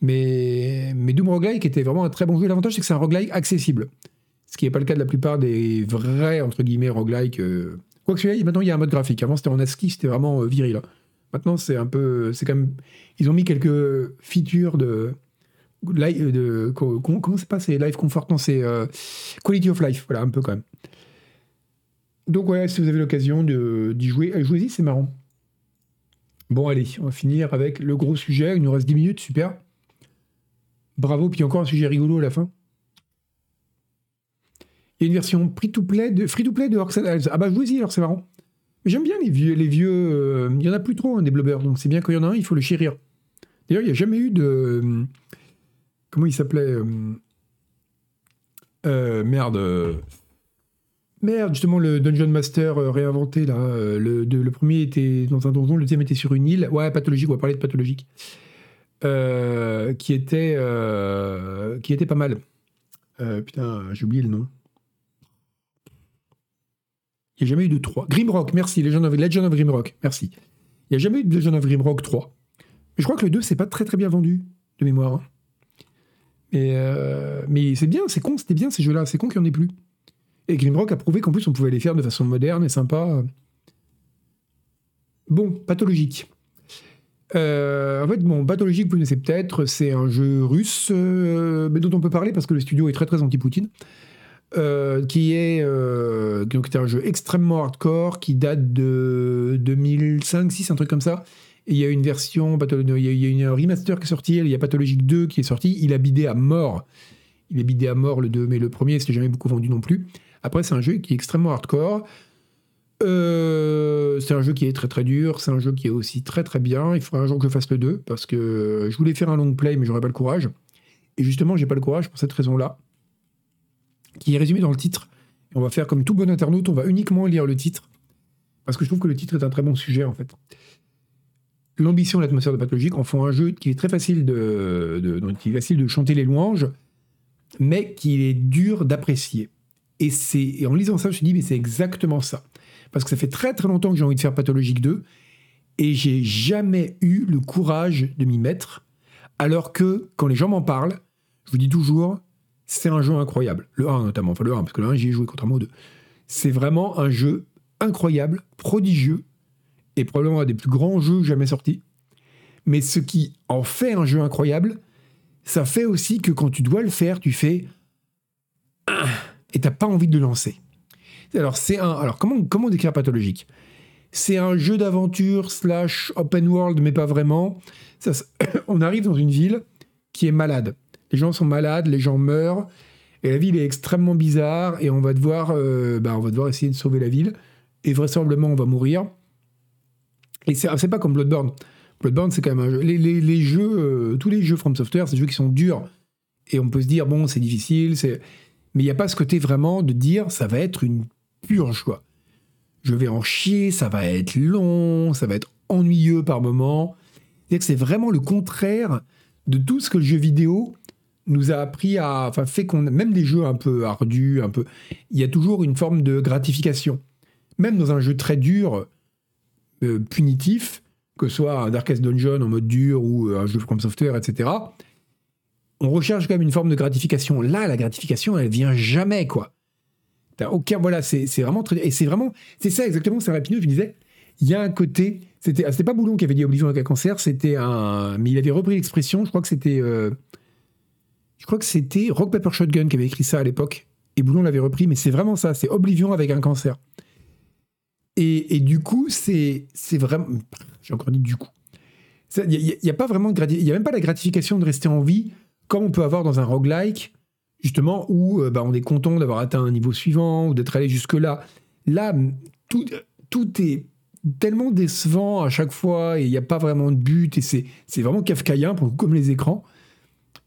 Mais, mais Doom Roguelike était vraiment un très bon jeu. L'avantage, c'est que c'est un roguelike accessible. Ce qui n'est pas le cas de la plupart des vrais, entre guillemets, roguelike. Quoique celui-là, maintenant, il y a un mode graphique. Avant, c'était en ASCII, c'était vraiment viril. Hein. Maintenant, c'est un peu. C'est quand même. Ils ont mis quelques features de. de comment c'est pas C'est Life Comfort Non, c'est euh, Quality of Life. Voilà, un peu quand même. Donc, ouais, si vous avez l'occasion d'y jouer, jouez-y, c'est marrant. Bon, allez, on va finir avec le gros sujet. Il nous reste 10 minutes, super. Bravo, puis encore un sujet rigolo à la fin. Il y a une version free-to-play de, free de Ah bah jouez-y alors, c'est marrant. J'aime bien les vieux. Les vieux euh, il y en a plus trop, hein, des blobbers. Donc c'est bien qu'il y en a un, il faut le chérir. D'ailleurs, il n'y a jamais eu de. Euh, comment il s'appelait euh, Merde. Merde, justement, le Dungeon Master réinventé, là. Le, le, premier était dans un donjon, le deuxième était sur une île. Ouais, pathologique, on va parler de pathologique. qui était. qui était pas mal. putain, j'ai oublié le nom. Il n'y a jamais eu de 3. Grimrock, merci. Legend of, Legend of Grimrock, merci. Il n'y a jamais eu de Legend of Grimrock 3. Mais je crois que le 2, c'est pas très très bien vendu, de mémoire. Hein. Mais, euh, mais c'est bien, c'est con, c'était bien ces jeux-là. C'est con qu'il n'y en ait plus. Et Grimrock a prouvé qu'en plus, on pouvait les faire de façon moderne et sympa. Bon, pathologique. Euh, en fait, bon, Pathologique, vous connaissez peut-être, c'est un jeu russe, euh, mais dont on peut parler parce que le studio est très très anti-Poutine. Euh, qui est un jeu extrêmement hardcore qui date de 2005-6, un truc comme ça. Et il y a une version, il y a, une remaster qui est sortie, il y a Pathologique 2 qui est sorti. Il a bidé à mort. Il a bidé à mort le 2, mais le premier, c'était jamais beaucoup vendu non plus. Après, c'est un jeu qui est extrêmement hardcore. Euh, c'est un jeu qui est très très dur, c'est un jeu qui est aussi très très bien. Il faudra un jour que je fasse le 2 parce que je voulais faire un long play mais j'aurais pas le courage. Et justement, j'ai pas le courage pour cette raison-là, qui est résumée dans le titre. on va faire comme tout bon internaute, on va uniquement lire le titre parce que je trouve que le titre est un très bon sujet en fait. L'ambition et l'atmosphère de Pathologique en font un jeu qui est très facile de, de, qui est facile de chanter les louanges, mais qui est dur d'apprécier. Et, c'est, en lisant ça, je me suis dit, mais c'est exactement ça parce que ça fait très très longtemps que j'ai envie de faire Pathologique 2, et j'ai jamais eu le courage de m'y mettre, alors que quand les gens m'en parlent, je vous dis toujours, c'est un jeu incroyable. Le 1 notamment, enfin le 1, parce que le 1 j'y ai joué contrairement au 2. C'est vraiment un jeu incroyable, prodigieux, et probablement un des plus grands jeux jamais sortis. Mais ce qui en fait un jeu incroyable, ça fait aussi que quand tu dois le faire, tu fais... Ah, et t'as pas envie de le lancer. Alors, c'est un. Alors, comment, comment décrire pathologique? C'est un jeu d'aventure slash open world, mais pas vraiment. Ça, on arrive dans une ville qui est malade. Les gens sont malades, les gens meurent, et la ville est extrêmement bizarre, et on va devoir, euh, bah, on va devoir essayer de sauver la ville, et vraisemblablement on va mourir. Et c'est pas comme Bloodborne. Bloodborne, c'est quand même un jeu. Les, jeux, euh, tous les jeux From Software, c'est des jeux qui sont durs, et on peut se dire, bon, c'est difficile, c'est. Mais il n'y a pas ce côté vraiment de dire ça va être une purge, quoi. Je vais en chier, ça va être long, ça va être ennuyeux par moments. C'est vraiment le contraire de tout ce que le jeu vidéo nous a appris à. Enfin, fait qu'on. Même des jeux un peu ardus, un peu. Il y a toujours une forme de gratification. Même dans un jeu très dur, euh, punitif, que ce soit un Darkest Dungeon en mode dur ou euh, un jeu From Software, etc., on recherche quand même une forme de gratification. Là, la gratification, elle vient jamais, quoi aucun. Voilà, c'est vraiment très. Et c'est vraiment. C'est ça exactement, c'est Rapino, je disais. Il y a un côté. C'était ah, pas Boulon qui avait dit Oblivion avec un cancer, c'était un. Mais il avait repris l'expression, je crois que c'était. Euh, je crois que c'était Rock Paper Shotgun qui avait écrit ça à l'époque. Et Boulon l'avait repris, mais c'est vraiment ça, c'est Oblivion avec un cancer. Et, et du coup, c'est vraiment. J'ai encore dit du coup. Il n'y a, a, pas vraiment Il n'y a même pas la gratification de rester en vie comme on peut avoir dans un roguelike justement, où euh, bah, on est content d'avoir atteint un niveau suivant ou d'être allé jusque-là. Là, tout, tout est tellement décevant à chaque fois et il n'y a pas vraiment de but et c'est, vraiment kafkaïen pour comme les écrans.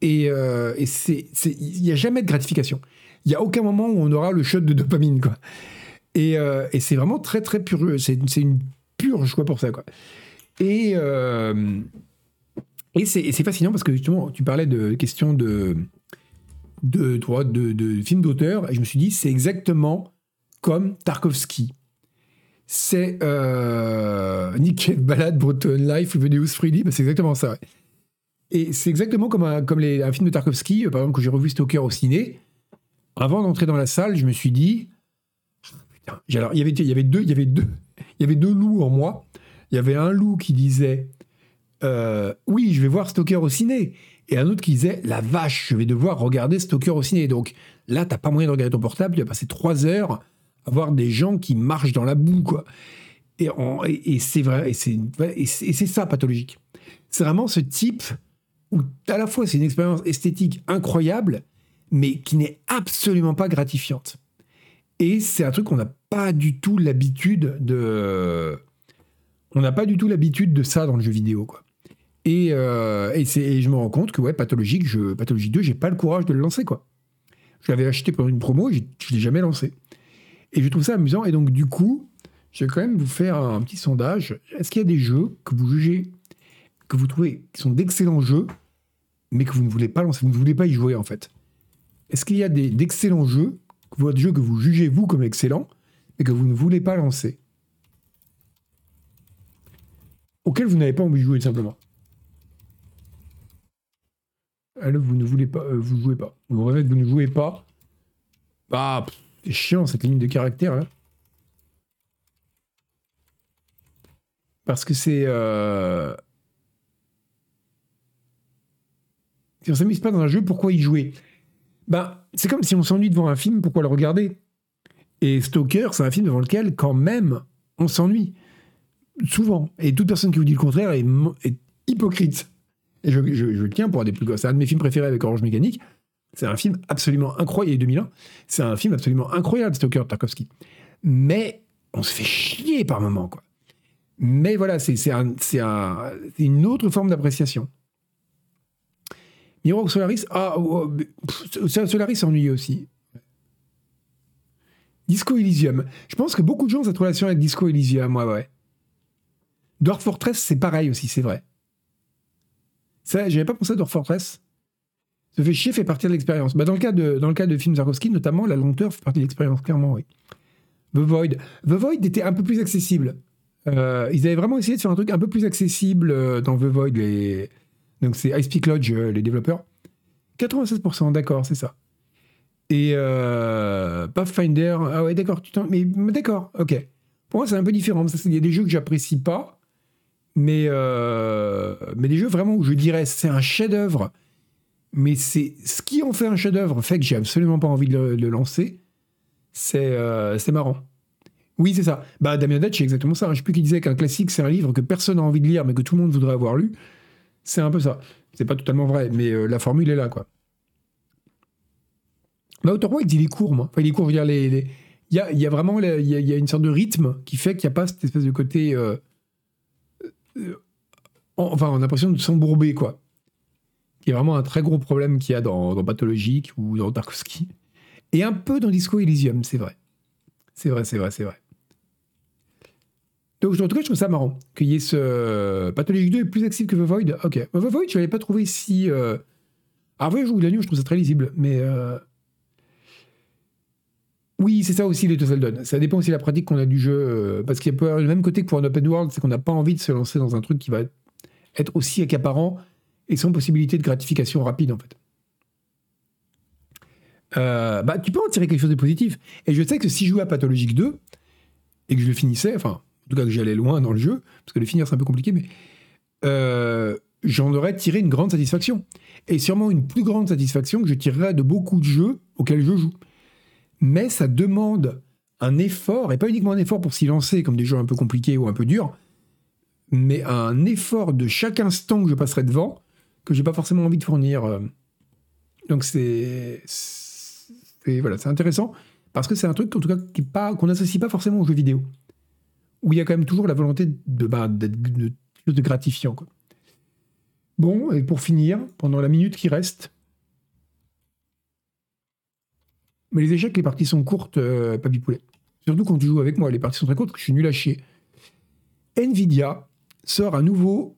Et, euh, il n'y a jamais de gratification. Il n'y a aucun moment où on aura le shot de dopamine. Quoi. Et, euh, et c'est vraiment très très pur. C'est, c'est une purge quoi, pour ça. Quoi. Et, et, c'est, fascinant parce que justement, tu parlais de questions de de droit de, de films d'auteur, et je me suis dit, c'est exactement comme Tarkovsky. C'est euh, Nick Balade, Breton Life, Veneus Freddy, bah, c'est exactement ça. Et c'est exactement comme, un, comme un film de Tarkovsky, euh, par exemple, que j'ai revu Stoker au ciné. Avant d'entrer dans la salle, je me suis dit, alors, il y avait deux, il y avait deux, il y avait deux loups en moi. Il y avait un loup qui disait, euh, oui, je vais voir Stoker au ciné et un autre qui disait La vache, je vais devoir regarder Stalker au ciné. Donc là, t'as pas moyen de regarder ton portable, tu vas passer trois heures à voir des gens qui marchent dans la boue, quoi. Et, c'est vrai, et c'est ça pathologique. C'est vraiment ce type où à la fois c'est une expérience esthétique incroyable, mais qui n'est absolument pas gratifiante. Et c'est un truc qu'on n'a pas du tout l'habitude de. On n'a pas du tout l'habitude de ça dans le jeu vidéo, quoi. Euh, et, je me rends compte que ouais, Pathologique, je, Pathologie 2, j'ai pas le courage de le lancer. quoi. Je l'avais acheté pour une promo, je ne l'ai jamais lancé. Et je trouve ça amusant. Et donc, du coup, je vais quand même vous faire un petit sondage. Est-ce qu'il y a des jeux que vous jugez, que vous trouvez qui sont d'excellents jeux, mais que vous ne voulez pas lancer, vous ne voulez pas y jouer en fait? Est-ce qu'il y a d'excellents jeux, des jeux que vous jugez vous comme excellents, mais que vous ne voulez pas lancer? Auxquels vous n'avez pas envie de jouer simplement vous ne voulez pas, euh, vous ne jouez pas. Vous rêvez que vous ne jouez pas. Bah, c'est chiant cette ligne de caractère. Parce que c'est. Si on s'amuse pas dans un jeu, pourquoi y jouer? Bah, c'est comme si on s'ennuie devant un film, pourquoi le regarder? Et Stalker, c'est un film devant lequel, quand même, on s'ennuie. Souvent. Et toute personne qui vous dit le contraire est hypocrite. Et je, je, tiens pour un des plus C'est un de mes films préférés avec Orange Mécanique. C'est un film absolument incroyable. 2001. C'est un film absolument incroyable, Stalker Tarkovsky. Mais on se fait chier par moments, quoi. Mais voilà, c'est un, un, une autre forme d'appréciation. Mirror Solaris, ah, oh, oh, Solaris s'ennuie aussi. Disco Elysium. Je pense que beaucoup de gens ont cette relation avec Disco Elysium, ouais, ouais. Dwarf Fortress, c'est pareil aussi, c'est vrai. Ça, j'avais pas pensé à Dwarf Fortress. Se fait chier fait partie de l'expérience. Bah, dans, le cas de, dans le cas de film Zarkowski, notamment, la lenteur fait partie de l'expérience, clairement, oui. The Void. The Void était un peu plus accessible. Euh, ils avaient vraiment essayé de faire un truc un peu plus accessible euh, dans The Void. Les... Donc c'est Ice Peak Lodge, euh, les développeurs. 96%, d'accord, c'est ça. Et Pathfinder, ah ouais, d'accord, tu mais d'accord, ok. Pour moi, c'est un peu différent. Il y a des jeux que j'apprécie pas, mais, mais des jeux vraiment où je dirais c'est un chef-d'œuvre, mais c'est ce qui en fait un chef-d'œuvre fait que j'ai absolument pas envie de le, lancer. C'est marrant. Oui, c'est ça. Bah, Damien Dutch, c'est exactement ça. Je sais plus qui disait qu'un classique, c'est un livre que personne n'a envie de lire, mais que tout le monde voudrait avoir lu. C'est un peu ça. C'est pas totalement vrai, mais euh, la formule est là, quoi. Bah, Outer Wilds, il est court, moi. Il est court, je veux dire, les, Il, y a, y a, vraiment il, y a, une sorte de rythme qui fait qu'il n'y a pas cette espèce de côté. Euh, euh, enfin, on a l'impression de s'embourber, quoi. Il y a vraiment un très gros problème qu'il y a dans, Pathologique ou dans Tarkovsky. Et un peu dans Disco Elysium, c'est vrai. C'est vrai, c'est vrai, c'est vrai. Donc, en tout cas, je trouve ça marrant qu'il y ait ce. Pathologique 2 est plus accessible que The Void. Ok. The Void, je l'avais pas trouvé si. Euh... Alors, je joue la nuit, je trouve ça très lisible, mais. Euh, oui, c'est ça aussi les Zelda. Ça dépend aussi de la pratique qu'on a du jeu. Euh, parce qu'il y a le même côté que pour un open world, c'est qu'on n'a pas envie de se lancer dans un truc qui va être aussi accaparant et sans possibilité de gratification rapide, en fait. Euh, bah, tu peux en tirer quelque chose de positif. Et je sais que si je jouais à Pathologique 2 et que je le finissais, enfin, tout cas que j'allais loin dans le jeu, parce que le finir c'est un peu compliqué, mais euh, j'en aurais tiré une grande satisfaction. Et sûrement une plus grande satisfaction que je tirerais de beaucoup de jeux auxquels je joue. Mais ça demande un effort, et pas uniquement un effort pour s'y lancer comme des jeux un peu compliqués ou un peu durs, mais un effort de chaque instant que je passerai devant que j'ai pas forcément envie de fournir. Euh. Donc c'est voilà, c'est intéressant parce que c'est un truc tout cas qu'on n'associe pas forcément aux jeux vidéo où il y a quand même toujours la volonté de, bah, de, de, gratifiant. Bon, et pour finir, pendant la minute qui reste, mais les échecs, les parties sont courtes, euh, Papy Poulet. Surtout quand tu joues avec moi, les parties sont très courtes, je suis nul à chier. Nvidia sort à nouveau,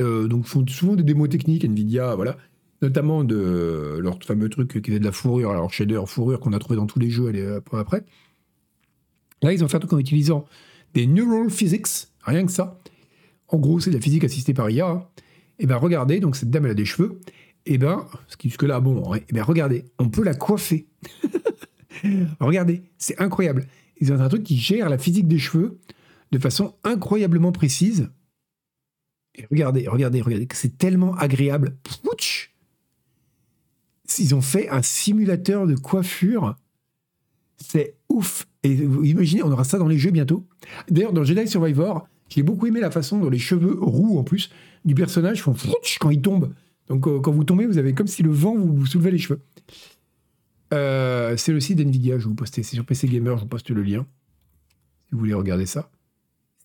euh, donc font souvent des démos techniques, Nvidia, voilà, notamment de leur fameux truc qui est de la fourrure, alors shader fourrure qu'on a trouvé dans tous les jeux euh, après. Là, ils ont fait un truc en utilisant des neural physics, rien que ça. En gros, c'est de la physique assistée par IA. Et bien, regardez, donc cette dame, elle a des cheveux. Et ben, ce qui jusque-là, bon, et ben, regardez, on peut la coiffer. regardez, c'est incroyable. Ils ont un truc qui gère la physique des cheveux de façon incroyablement précise. Regardez, regardez, regardez, c'est tellement agréable. Pouch Ils ont fait un simulateur de coiffure. C'est ouf. Et vous imaginez, on aura ça dans les jeux bientôt. D'ailleurs, dans Jedi Survivor, j'ai beaucoup aimé la façon dont les cheveux roux, en plus, du personnage font quand il tombe. Donc, euh, quand vous tombez, vous avez comme si le vent vous, soulevait les cheveux. Euh, c'est le site d'NVIDIA, je vous poster. C'est sur PC Gamer, je vous poste le lien. Si vous voulez regarder ça.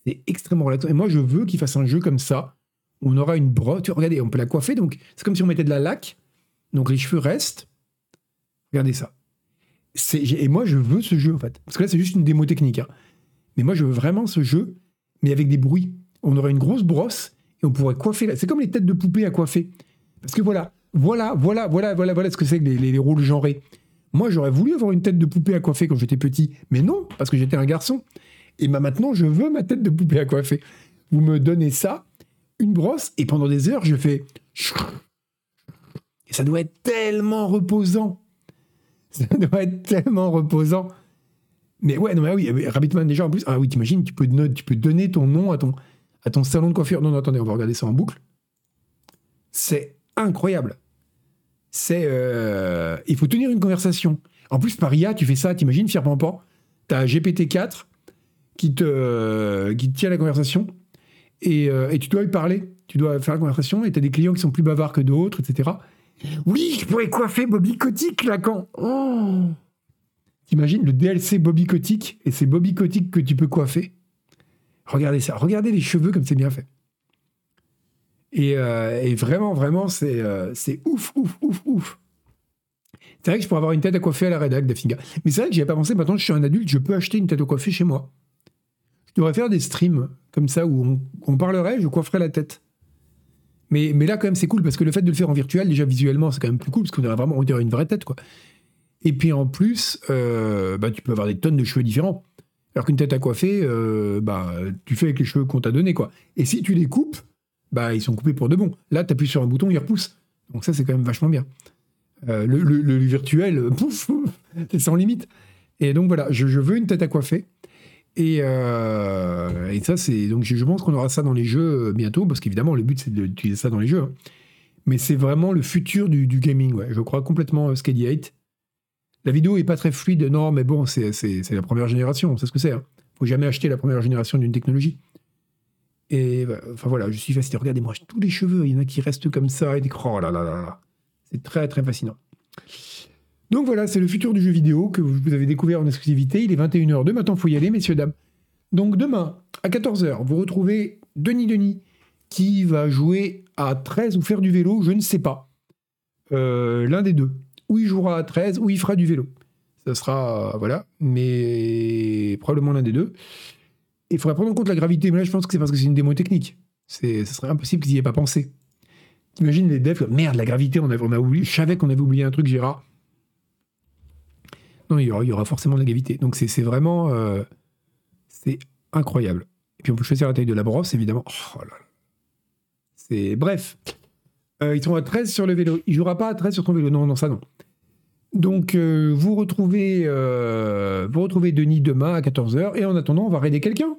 C'est extrêmement relaxant. Et moi, je veux qu'il fasse un jeu comme ça, où on aura une brosse. Regardez, on peut la coiffer. Donc, c'est comme si on mettait de la laque. Donc, les cheveux restent. Regardez ça et moi, je veux ce jeu, en fait. Parce que là, c'est juste une démo technique. Hein. Mais moi, je veux vraiment ce jeu, mais avec des bruits. On aurait une grosse brosse et on pourrait coiffer. C'est comme les têtes de poupée à coiffer. Parce que voilà, voilà, voilà, voilà, voilà, voilà ce que c'est que les, rôles genrés. Moi, j'aurais voulu avoir une tête de poupée à coiffer quand j'étais petit, mais non, parce que j'étais un garçon. Et bah maintenant, je veux ma tête de poupée à coiffer. Vous me donnez ça, une brosse, et pendant des heures, je fais. Et ça doit être tellement reposant. Ça doit être tellement reposant. Mais ouais, non, mais oui, Rabbitman, déjà, en plus, ah oui, t'imagines, tu peux, tu peux donner ton nom à ton, à ton salon de coiffure. Non, non, attendez, on va regarder ça en boucle. C'est incroyable. C'est. euh, il faut tenir une conversation. En plus, par IA, tu fais ça, t'imagines, fier Pampan, t'as GPT-4 qui te, qui te tient la conversation et, euh, et tu dois lui parler. Tu dois faire la conversation et t'as des clients qui sont plus bavards que d'autres, etc. Oui, je pourrais coiffer Bobby Kotick là. Oh T'imagines le DLC Bobby Kotick et c'est Bobby Kotick que tu peux coiffer? Regardez ça, regardez les cheveux comme c'est bien fait. Et, euh, et vraiment, vraiment, c'est euh, c'est ouf, ouf, ouf, ouf. C'est vrai que je pourrais avoir une tête à coiffer à la rédac d'Afinga. Mais c'est vrai que j'y avais pas pensé, maintenant je suis un adulte, je peux acheter une tête à coiffer chez moi. Je devrais faire des streams comme ça où on, parlerait, je coifferais la tête. Mais, là, quand même, c'est cool parce que le fait de le faire en virtuel, déjà visuellement, c'est quand même plus cool parce qu'on aurait vraiment on une vraie tête, quoi. Et puis en plus, euh, bah, tu peux avoir des tonnes de cheveux différents. Alors qu'une tête à coiffer, bah, tu fais avec les cheveux qu'on t'a donnés, quoi. Et si tu les coupes, bah, ils sont coupés pour de bon. Là, tu appuies sur un bouton, ils repoussent. Donc ça, c'est quand même vachement bien. Euh, le, virtuel, euh, pouf, c'est sans limite. Et donc voilà, je, veux une tête à coiffer. Et, euh, et ça, c'est. Donc je, pense qu'on aura ça dans les jeux bientôt, parce qu'évidemment, le but, c'est d'utiliser ça dans les jeux. hein. Mais c'est vraiment le futur du, du gaming. Je crois complètement Skady 8. La vidéo est pas très fluide, non, mais bon, c'est la première génération, on sait ce que c'est. Hein. Faut jamais acheter la première génération d'une technologie. Et bah, enfin voilà, je suis fasciné. Regardez-moi, tous les cheveux, il y en a qui restent comme ça. Et. Oh là là là là. C'est très très fascinant. Donc voilà, c'est le futur du jeu vidéo que vous avez découvert en exclusivité. Il est 21h02, maintenant il faut y aller, messieurs, dames. Donc demain, à 14h, vous retrouvez Denis Denis, qui va jouer à 13 ou faire du vélo, je ne sais pas. Euh, L'un des deux. Ou il jouera à 13, ou il fera du vélo. Ça sera, voilà, mais probablement l'un des deux. Il faudrait prendre en compte la gravité, mais là je pense que c'est parce que c'est une démo technique. Ce serait impossible qu'ils n'y aient pas pensé. T'imagines les devs, merde, la gravité, on a, on a oublié, je savais qu'on avait oublié un truc, Gérard. Non, il y aura, forcément de la gravité. Donc c'est, vraiment, euh, c'est incroyable. Et puis on peut choisir la taille de la brosse, évidemment. Oh là là. C'est, bref. Euh, ils seront à 13 sur le vélo. Il jouera pas à 13 sur ton vélo. Non, non, ça non. Donc, euh, vous, retrouvez, euh, vous retrouvez Denis demain à 14h. Et en attendant, on va raider quelqu'un.